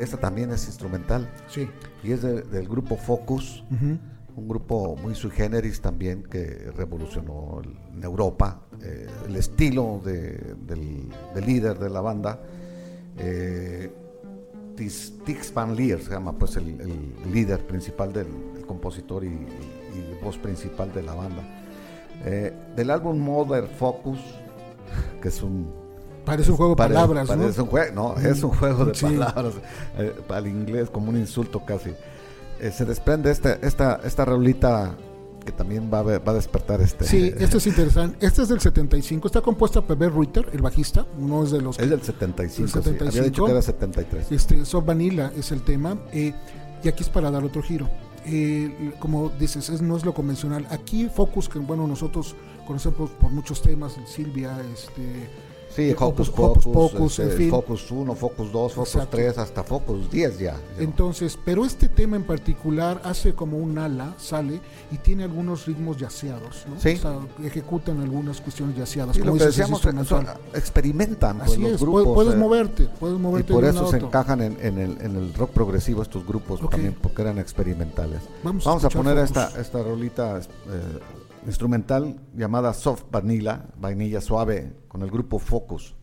esta también es instrumental Sí. y es de- del grupo Focus, un grupo muy sui generis también que revolucionó el- en Europa eh, el estilo de- del, del líder de la banda. Eh, Tix Van Leer se llama pues el, el líder principal del el compositor y, y- y voz principal de la banda. Eh, del álbum Mother Focus, que es un Parece un juego de palabras, ¿no? parece un jue- no, es un juego de Sí. palabras eh, al inglés como un insulto casi. Eh, se desprende esta esta esta rolita que también va a, va a despertar este Sí, este es interesante. Este es del 75. Está compuesta por Ben Ruiter, el bajista. Uno es de los. es del 75, del sí. había 75. dicho que era 73. Este, Soft Vanilla es el tema. eh, y aquí es para dar otro giro. Eh, como dices, es, no es lo convencional. Aquí Focus, que bueno, nosotros conocemos por muchos temas, Silvia, este. Sí, eh, Focus Hocus Pocus, Pocus, este, en fin. Focus 1, Focus 2, Focus Exacto. 3, hasta Focus 10 ya. Entonces, pero este tema en particular hace como un ala, sale y tiene algunos ritmos yaceados, ¿no? Sí. O sea, ejecutan algunas cuestiones yaceadas. Sí, lo como que dices, es decíamos, instrumental. experimentan pues, Así los es, grupos. puedes, eh, moverte, puedes Y moverte por de eso a se encajan en, en el, en el rock progresivo estos grupos Ok. también, porque eran experimentales. Vamos a Vamos a escuchar poner Focus. esta, esta rolita eh, instrumental llamada Soft Vanilla, vainilla suave, con el grupo Focus.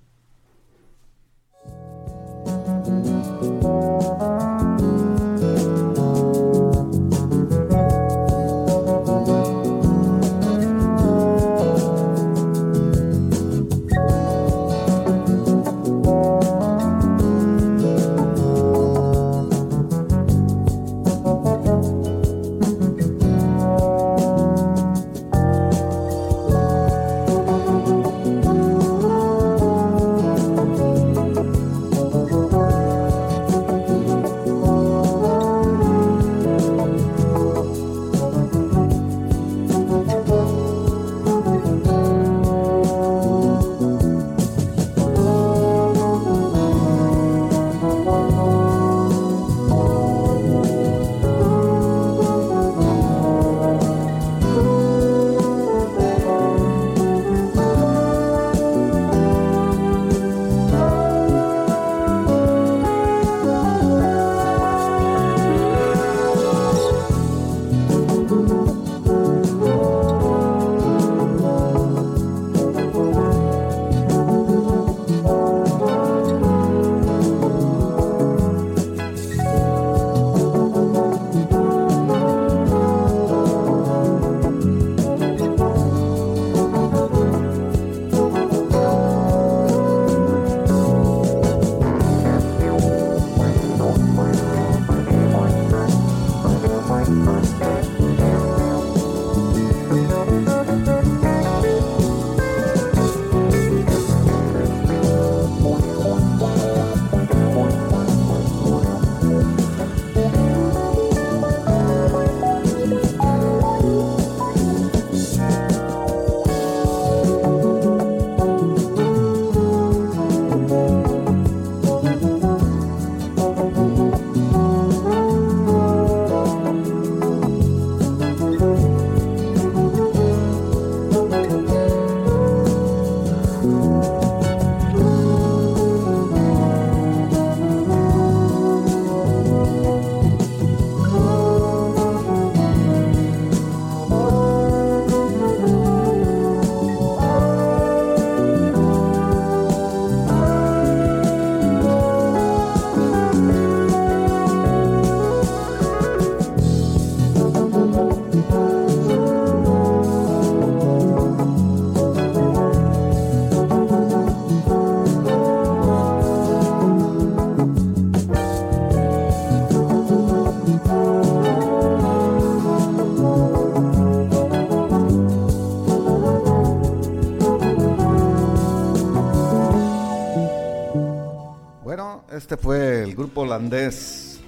Este fue el grupo holandés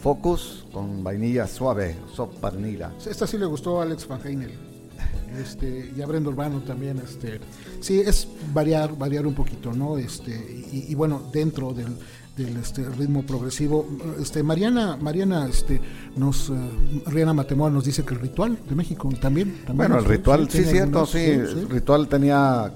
Focus con vainilla suave, soft vanilla. Esta sí le gustó a Alex Van Heinel. Este, y a Brenda Urbano también, este, sí, es variar, variar un poquito, ¿no? Este, y, y bueno, dentro del, del este, ritmo progresivo. Este, Mariana, Mariana, este, nos, uh, Rihanna Matemoa nos dice que el ritual de México también. también bueno, el ritual, sí, cierto, algunos- sí, el ritual tenía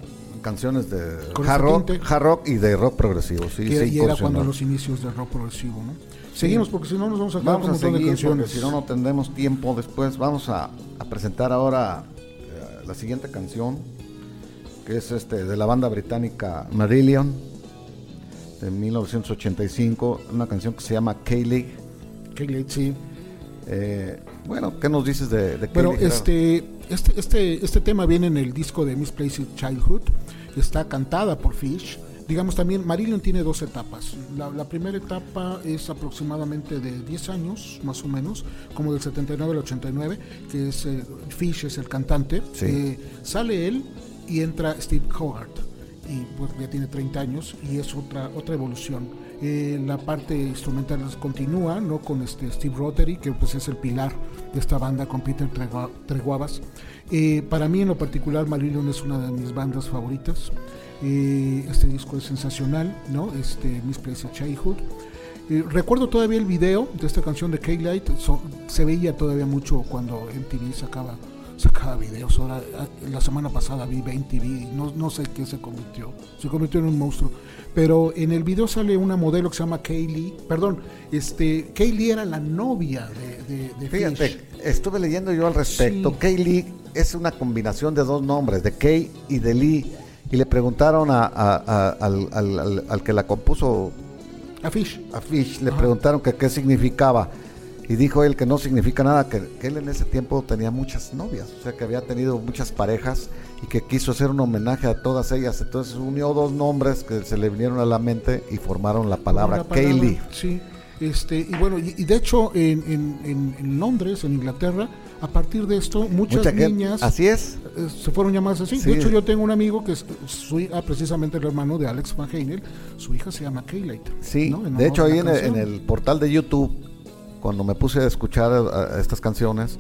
canciones de hard rock, tinte. hard rock y de rock progresivo, sí, y era cuando los inicios del rock progresivo, ¿no? Seguimos porque si no nos vamos a quedar un montón de canciones. si no no tendremos tiempo después. Vamos a, a presentar ahora eh, la siguiente canción que es este de la banda británica Marillion de 1985, una canción que se llama Kaylee. Kaylee, sí. Eh, bueno, ¿qué nos dices de, de Pero Kaylee? este, este, este, este tema viene en el disco de Misplaced Childhood, está cantada por Fish. Digamos también, Marillion tiene dos etapas. La, la primera etapa es aproximadamente de 10 años, más o menos, como del 79 al 89, que es eh, Fish es el cantante. Sí. Eh, sale él y entra Steve Hogarth. Y pues, ya tiene 30 años y es otra, otra evolución. Eh, la parte instrumental continúa, ¿no? Con este Steve Rotary, que pues es el pilar de esta banda con Peter Tregua- Treguavas. Eh, para mí en lo particular Marillion es una de mis bandas favoritas. Eh, este disco es sensacional, ¿no? Este Misplaced Childhood. Eh, recuerdo todavía el video de esta canción de K-Light, se veía todavía mucho cuando MTV sacaba, sacaba videos. Ahora, ah, la semana pasada vi 20 TV, no, no sé qué se convirtió, se convirtió en un monstruo. Pero en el video sale una modelo que se llama Kaylee, perdón, este, Kaylee era la novia de, de, de Fíjate, Fish. estuve leyendo yo al respecto. Sí. Kaylee es una combinación de dos nombres, de Kay y de Lee. Y le preguntaron a- a- a- al, al- al- al que la compuso, A Fish. a Fish, le Ajá. preguntaron que qué significaba. Y dijo él que no significa nada, que, que él en ese tiempo tenía muchas novias, o sea que había tenido muchas parejas y que quiso hacer un homenaje a todas ellas. Entonces unió dos nombres que se le vinieron a la mente y formaron la palabra Kaylee. Sí, este, y bueno, y, y de hecho en, en- en- Londres, en Inglaterra, a partir de esto, muchas Mucha niñas Así es. eh, se fueron llamadas así. Sí. De hecho, yo tengo un amigo que es su hija, precisamente el hermano de Alex Van Heinel, su hija se llama Kaylight. Sí, ¿no? De hecho ahí en el, canción. en el portal de YouTube, cuando me puse a escuchar estas canciones,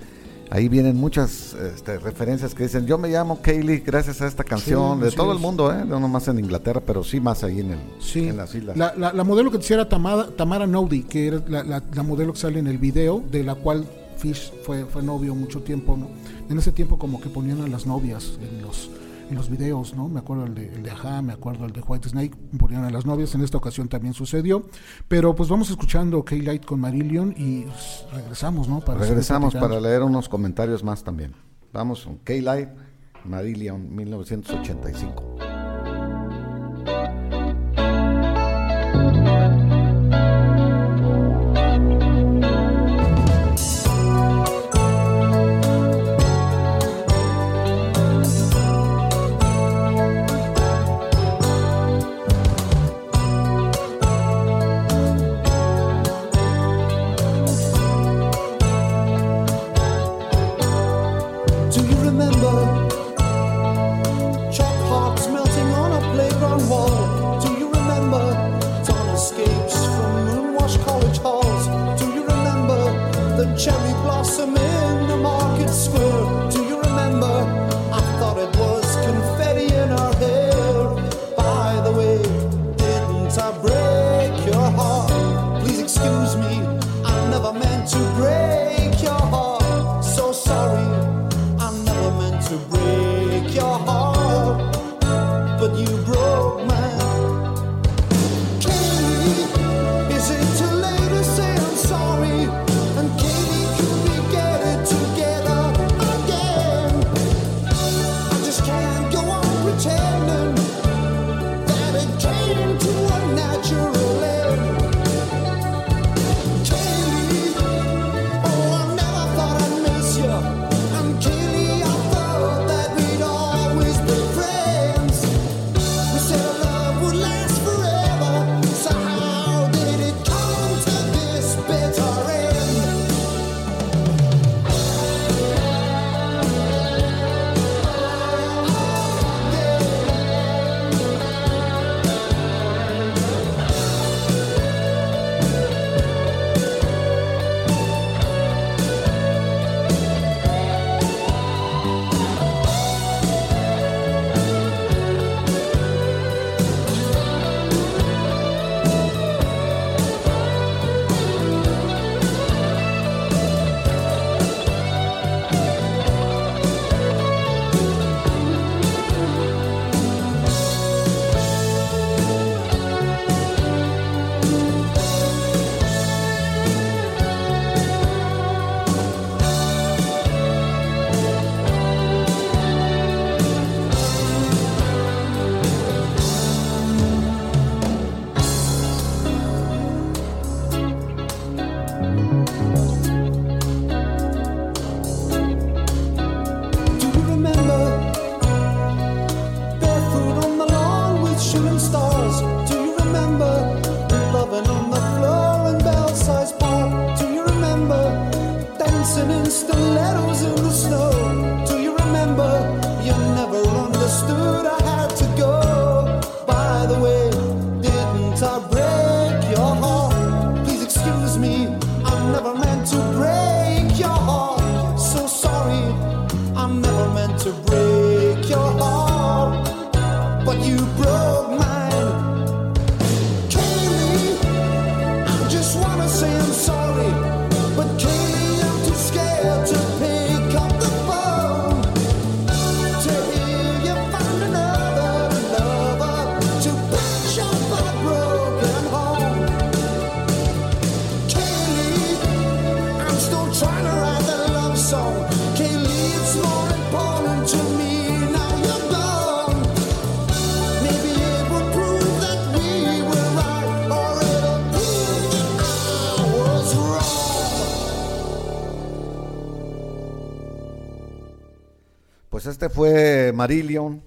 ahí vienen muchas este, referencias que dicen, yo me llamo Kaylee gracias a esta canción, de todo el mundo, ¿eh? no nomás en Inglaterra, pero sí más ahí en, el, Sí, en las islas. la, la- la modelo que decía era Tamara, Tamara Nodi, que era la modelo que sale en el video, de la cual Fish fue, fue novio mucho tiempo, ¿no? En ese tiempo como que ponían a las novias en los, en los videos, ¿no? Me acuerdo el de, el de Ajá, me acuerdo el de White Snake, ponían a las novias, en esta ocasión también sucedió. Pero pues vamos escuchando K-Light con Marillion y regresamos, ¿no? Para Regresamos para leer unos comentarios más también. Vamos con K-Light, Marillion, 1985. dancing in stilettos in the snow. Do you remember? You never understood. Pues este fue Marillion,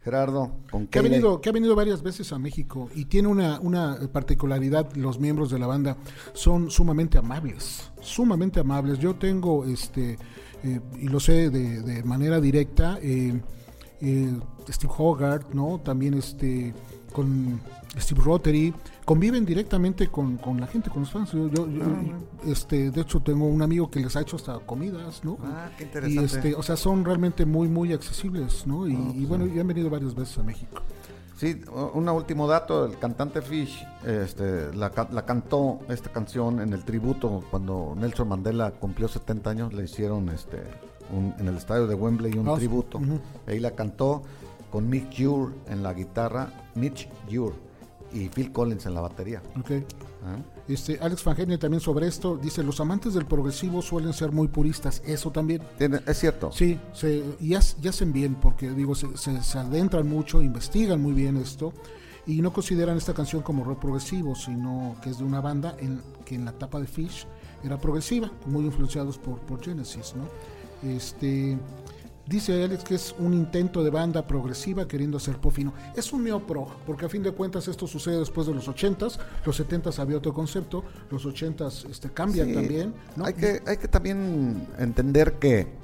Gerardo, con que ha, venido, que ha venido varias veces a México y tiene una, una particularidad, los miembros de la banda son sumamente amables, sumamente amables. Yo tengo, este, eh, y lo sé de, de manera directa, eh, eh, Steve Hogarth, ¿no? También este, con Steve Rotary, conviven directamente con, con la gente, con los fans. Yo, yo- yo, este, de hecho, tengo un amigo que les ha hecho hasta comidas, ¿no? Ah, qué Y interesante. este, o sea, son realmente muy, muy accesibles, ¿no? Y, y bueno, y han venido varias veces a México. Sí, un último dato, el cantante Fish este, la, la cantó esta canción en el tributo cuando Nelson Mandela cumplió 70 años, le hicieron este, un- en el estadio de Wembley un Ah, sí. tributo. Ujú. Ahí la cantó con Mick Jure en la guitarra, Mitch Jure y Phil Collins en la batería. ¿ok? ¿ah? Este, Alex Fangenia también sobre esto dice, los amantes del progresivo suelen ser muy puristas, eso también. Es cierto. Sí, se, y, hac- y hacen bien porque digo, se, se- se adentran mucho, investigan muy bien esto y no consideran esta canción como rock progresivo, sino que es de una banda en, que en la etapa de Fish era progresiva, muy influenciados por, por Genesis, ¿no? Este, dice Alex que es un intento de banda progresiva queriendo hacer pop fino. Es un neoprog, porque a fin de cuentas esto sucede después de los 80s, los 70s había otro concepto, los 80s este, cambian Sí, también, ¿no? Hay que, hay que también entender que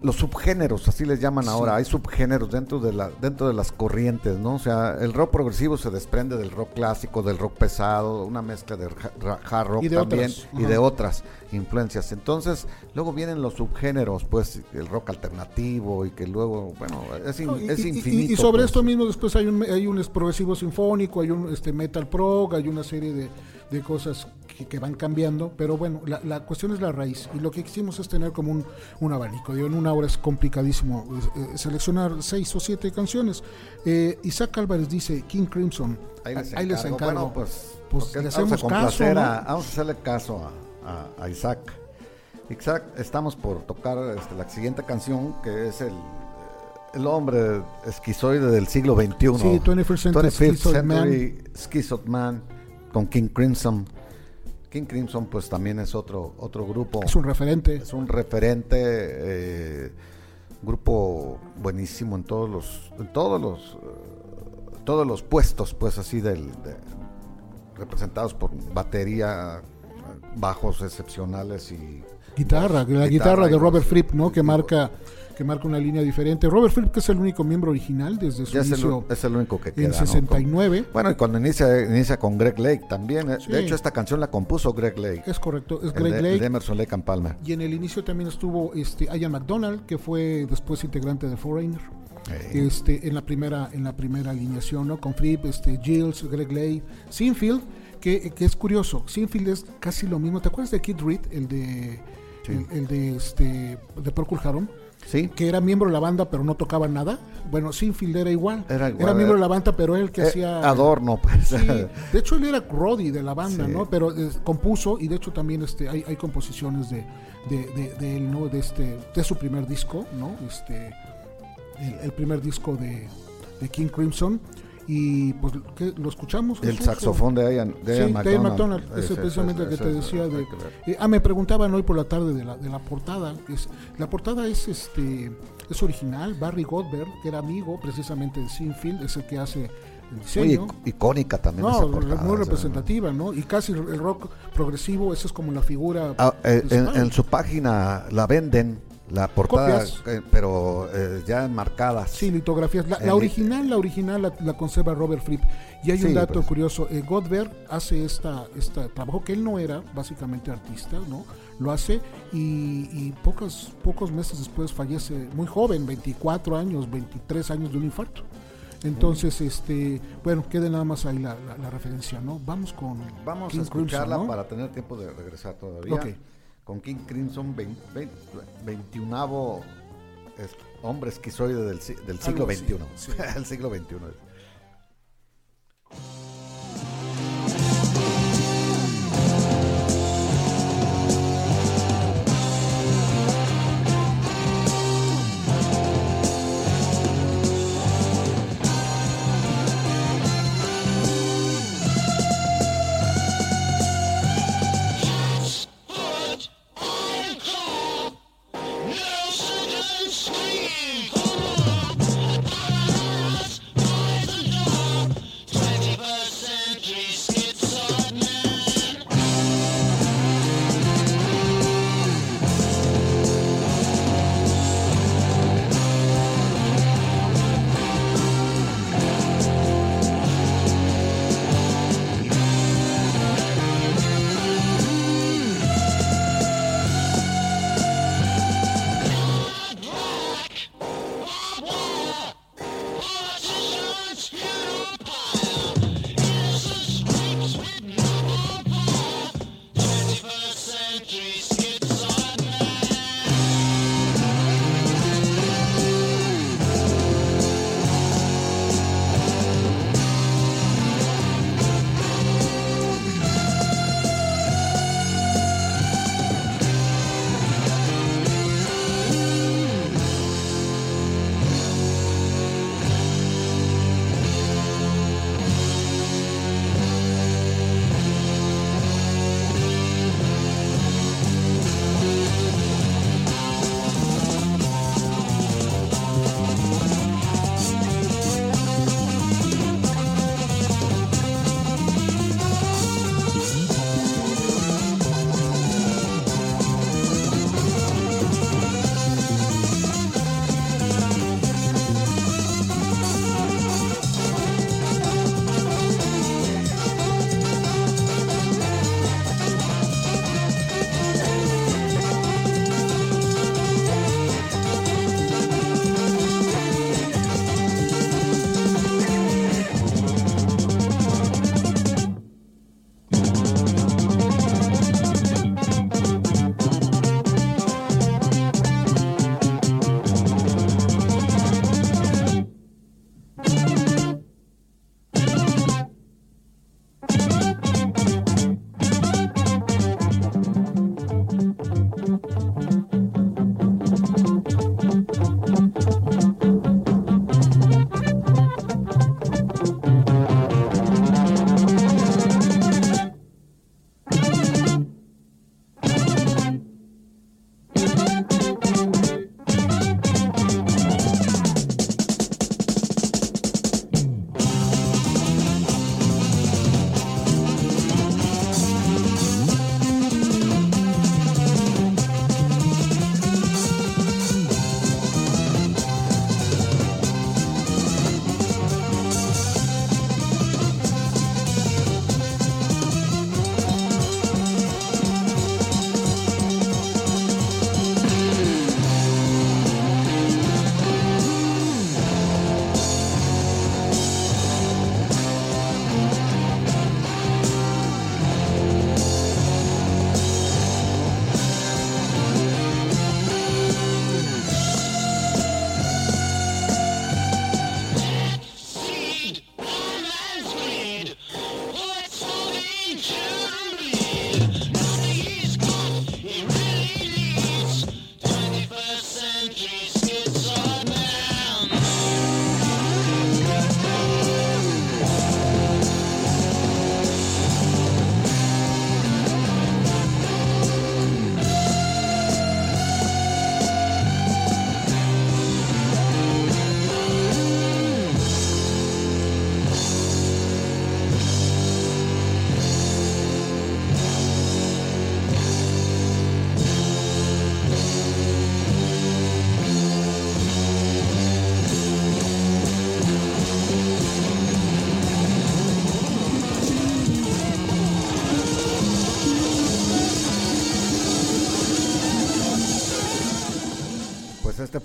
los subgéneros, así les llaman ahora, hay subgéneros dentro de la dentro de las corrientes, ¿no? O sea, el rock progresivo se desprende del rock clásico, del rock pesado, una mezcla de hard rock Y de también otras, y de otras influencias. Entonces, luego vienen los subgéneros, pues el rock alternativo y que luego, bueno, es, in- No, y, es y- y- infinito. y sobre pues. esto mismo después hay un hay un es progresivo sinfónico, hay un este metal prog, hay una serie de, de cosas que, que van cambiando, pero bueno, la, la cuestión es la raíz y lo que quisimos es tener como un, un abanico. Digo, en una hora es complicadísimo eh, seleccionar seis o siete canciones. Eh, Isaac Álvarez dice King Crimson. Ahí les Ahí les encargo. encargo. Bueno, pues, Pues le vamos a hacemos caso, ¿no? a- vamos a hacerle caso a, a- a Isaac. Isaac, estamos por tocar este, la siguiente canción que es el, el hombre esquizoide del siglo XXI. Sí, 21st Century 21st Schizoid Man. Century Schizoid Man con King Crimson. King Crimson pues también es otro, otro grupo. Es un referente. Es un referente, eh, grupo buenísimo en todos los, en todos los, eh, todos los puestos, pues así del, de- representados por batería, bajos excepcionales y Guitarra, voz, la guitarra, de Robert Fripp, ¿no? Que marca que marca una línea diferente. Robert Fripp, que es el único miembro original desde su es el, inicio es el único que queda. en ¿no? 69. Con- bueno, y cuando inicia, inicia con Greg Lake también. eh. Sí. De hecho, esta canción la compuso Greg Lake. Es correcto, es el Greg de- el Lake. de Emerson Lake and Palmer. Y en el inicio también estuvo este Ian McDonald, que fue después integrante de Foreigner. Este, en la primera en la primera alineación, ¿no? Con Fripp, este, Gilles, Greg Lake, Sinfield, que, que es curioso. Sinfield es casi lo mismo. ¿Te acuerdas de Kid Reed, el de Sí. el, el de este de Procol Harum? Sí, que era miembro de la banda pero no tocaba nada. Bueno, Sinfield era igual. Era igual, miembro de eh, la banda, pero él que Eh, hacía adorno, pues. Sí, de hecho él era Roddy de la banda, Sí. ¿no? Pero eh, compuso y de hecho también este hay, hay composiciones de, de, de- de él, ¿no? De este de su primer disco, ¿no? Este el, el primer disco de, de King Crimson y pues ¿qué? lo escuchamos. El saxofón de Ian, de Sí, Ian Dave McDonald. McDonald, ese Ese- precisamente ese- que te decía de, eh, ah, me preguntaban hoy por la tarde de la, de la portada. Es, la portada es este es original. Barry Goldberg, que era amigo precisamente de Sinfield, es el que hace el Muy icónica también No, esa portada. muy representativa, ¿no? Y casi el rock progresivo, esa es como la figura. Ah, eh, en su página la venden, la portada, eh, pero eh, ya enmarcadas. Sí, litografías. La, original, la original la, la conserva Robert Fripp. Y hay un dato pues. curioso. Eh, hace esta, esta trabajo que él no era básicamente artista, ¿no? Lo hace y, y pocos, pocos meses después fallece muy joven, 24 años, 23 años de un infarto. Entonces, este, bueno, quede nada más ahí la, referencia, ¿no? Vamos con Vamos King a escucharla Crimson, ¿no? para tener tiempo de regresar todavía. Ok. Con King Crimson, 21 hombre esquizoide del, del siglo XXI. sí. El siglo XXI.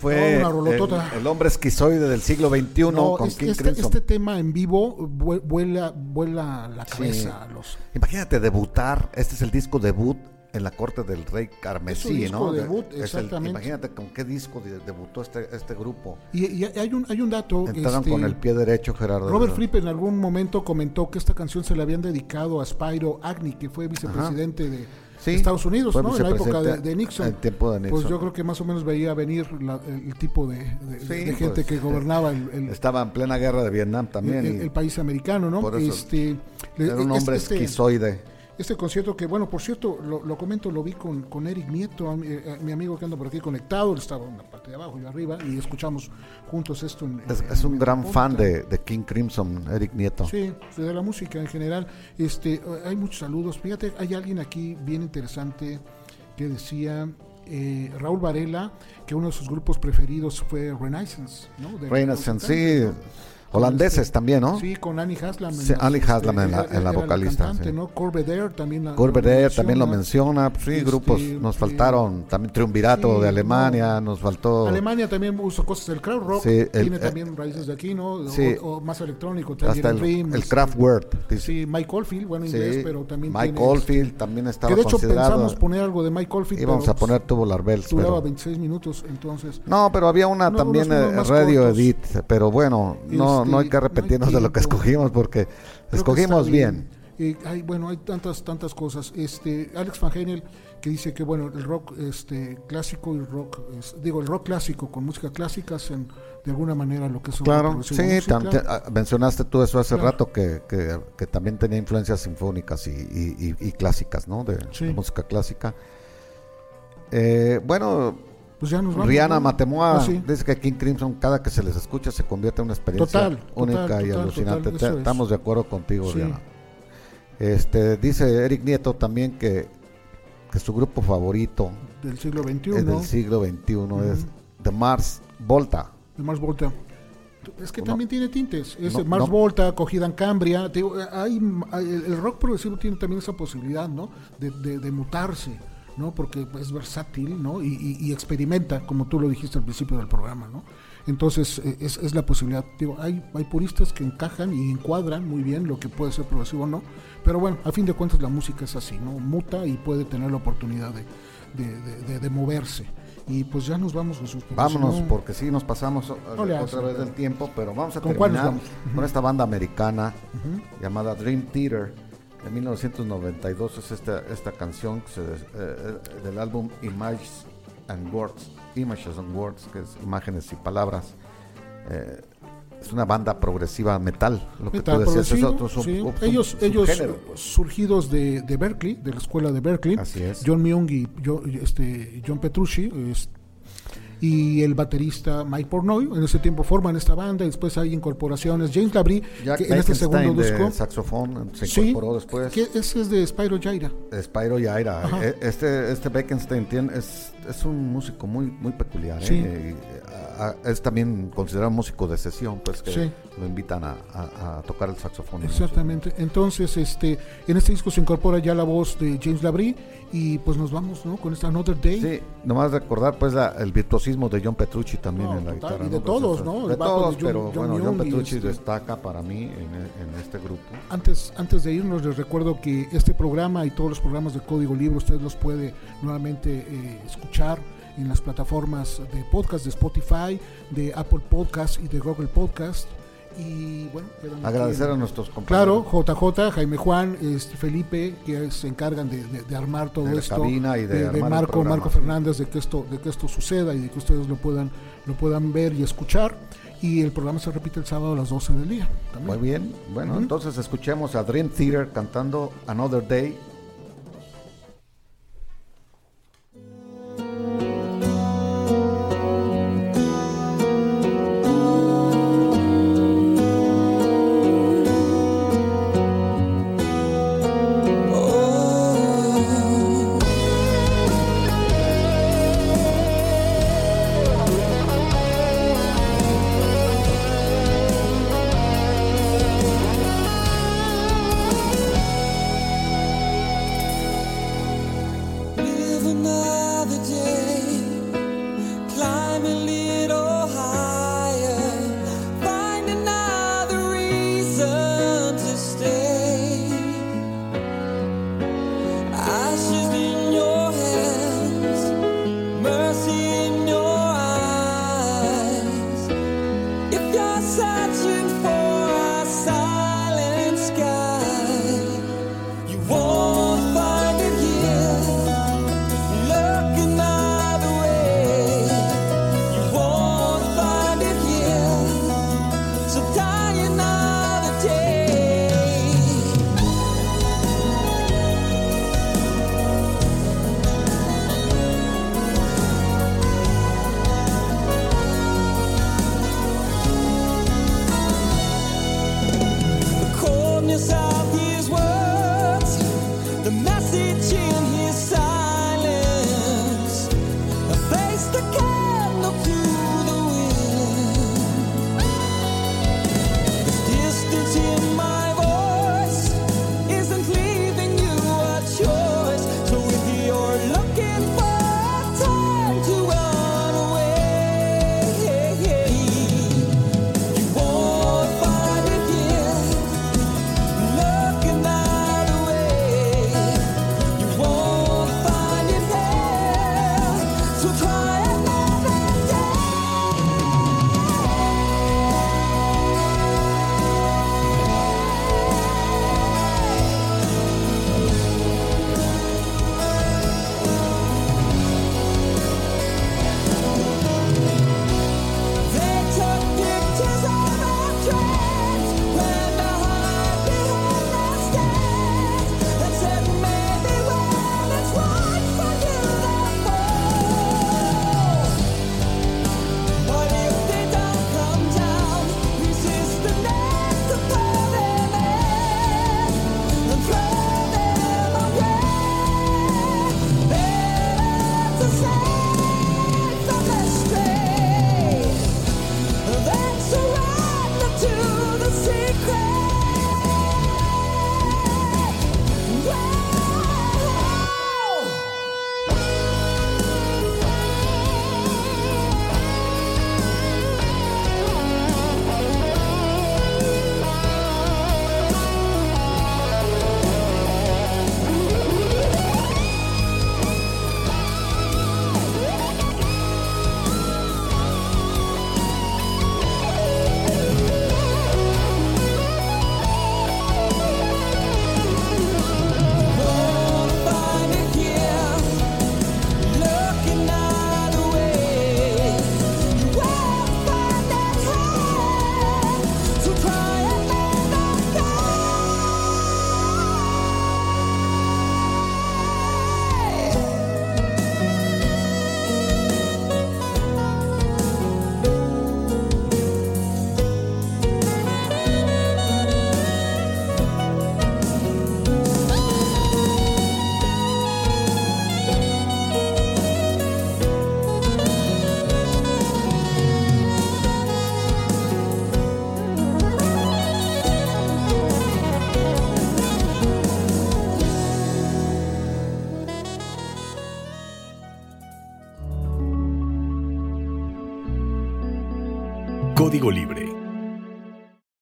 Fue No, el, el hombre esquizoide del siglo XXI No, con es- King este, Crimson. este tema en vivo vue- vuela, vuela la cabeza a los Imagínate debutar, este es el disco debut en la corte del rey Carmesí, disco ¿no? De- debut, es el- exactamente. imagínate con qué disco de- debutó este, este grupo. y, y hay un hay un dato Entraron este, con el pie derecho, Gerardo. Robert Fripp en algún momento comentó que esta canción se le habían dedicado a Spyro Agnew, que fue vicepresidente de Sí, Estados Unidos, ¿no? En la época de, de Nixon. de Pues Nixon. yo creo que más o menos veía venir la- el, tipo de, de- Sí, de gente pues, que gobernaba el, el- Estaba en plena guerra de Vietnam también. el- el país americano, ¿no? por eso Este, era un hombre este- esquizoide. Este concierto que, bueno, por cierto, lo, lo comento, lo vi con, con Eric Nieto, a mi, eh, mi amigo que anda por aquí conectado, él estaba en la parte de abajo y arriba, y escuchamos juntos esto. En, Es, en- es un en gran fan de, de King Crimson, Eric Nieto. Sí, de la música en general. Este, eh, hay muchos saludos. Fíjate, hay alguien aquí bien interesante que decía eh, Raúl Varela que uno de sus grupos preferidos fue Renaissance, ¿no? De Renaissance, sí. Holandeses Este, también, ¿no? Sí, con Annie Haslam. Sí, Annie Haslam en la- en la vocalista, cantante, sí. ¿no? Corbett Air también. la- Corbett lo también lo menciona. Sí, Este, grupos. Nos eh, faltaron también Triunvirato sí, de Alemania. no. Nos faltó. Alemania también usó cosas del crowd rock, Sí, el- tiene eh, también raíces de aquí, ¿no? O- sí. o, más electrónico, Hasta el, Dream, el este, Kraftwerk. Sí, Mike Oldfield, bueno, inglés, pero también Mike Oldfield también estaba Que de hecho considerado. pensamos poner algo de Mike Oldfield, íbamos a poner Tubular Bells. duraba Pero, 26 minutos, entonces... no, pero había una también eh, Radio. Edit. Pero bueno, no, No hay que no hay arrepentirnos de lo que escogimos porque que escogimos bien. Eh, hay, bueno, hay tantas tantas cosas. Este Alex Van Halen que dice que bueno, el rock este clásico y el rock es- digo, el rock clásico con música clásica hacen de alguna manera lo que es Claro, sí, ah, mencionaste tú eso hace Claro. rato que, que, que también tenía influencias sinfónicas y, y- y- y clásicas, ¿no? De, Sí. de música clásica. Eh, bueno, Pues ya nos vamos. Rihanna ¿no? Matemoa Ah, sí. dice que King Crimson cada que se les escucha se convierte en una experiencia Total, única total, y total, alucinante. Te- es. Estamos de acuerdo contigo, Sí. Rihanna. Este, dice Eric Nieto también que, que su grupo favorito del siglo XXI, es ¿no? del siglo XXI es The Mars Volta. de Mars Volta. Es que No. también tiene tintes. Es No, Mars no. Volta, Cogida en Cambria. te digo, hay, hay- el el rock progresivo tiene también esa posibilidad, ¿no? De, de- de mutarse, ¿no? Porque es versátil, ¿no? Y, y- y experimenta, como tú lo dijiste al principio del programa, ¿no? Entonces, eh, es, es la posibilidad. Digo, hay, hay puristas que encajan y encuadran muy bien lo que puede ser progresivo o no. Pero bueno, a fin de cuentas la música es así, ¿no? Muta y puede tener la oportunidad de, de- de- de- de moverse. Y pues ya nos vamos, Jesús. porque si Vámonos, no- porque sí nos pasamos No otra hace, vez del tiempo, pero vamos a ¿Con con esta banda americana llamada Dream Theater de 1992. Es esta, esta canción que se des- eh, eh, del álbum Images and Words, Images and Words, que es imágenes y palabras. Eh, es una banda progresiva metal, lo que tú decías, es otro sí. ellos, ellos pues. surgidos de, de Berkeley, de la escuela de Berkeley, Así es. John Myung y yo- este, John Petrucci, es- y el baterista Mike Pornoy, en ese tiempo forman esta banda, y después hay incorporaciones, James Labrie, Jack que en este segundo de disco, saxofón se sí, incorporó después. que ese es de Spyro Jaira, Spyro Yaira. Ajá. E- Este, este Bekenstein tiene, es, es un músico muy, muy peculiar. ¿eh? Sí. Eh, es también considerado músico de sesión, pues que Sí. lo invitan a, a- a tocar el saxofón. exactamente, entonces este, en este disco se incorpora ya la voz de James Labrie, y pues nos vamos, ¿no? Con esta Another Day, Sí, nomás recordar pues la- el virtuosismo de John Petrucci también No, en la total, guitarra. y de ¿no? todos, ¿no? De todos, John- pero John bueno, John Young y Petrucci este- destaca para mí en, e- en este grupo. Antes, antes de irnos, les recuerdo que este programa y todos los programas de Código Libre usted los puede nuevamente eh, escuchar en las plataformas de podcast de Spotify, de Apple Podcast y de Google Podcast. Y bueno, Agradecer en- a nuestros Claro, compañeros. JJ, Jaime Juan, este, Felipe, que se encargan de, de- de armar todo De esto. y de Marco, Marco. Fernández, de que esto, de que esto suceda y de que ustedes lo puedan, lo puedan ver y escuchar. Y el programa se repite el sábado a las 12 del día. también. Muy bien, bueno, entonces escuchemos a Dream Theater cantando Another Day.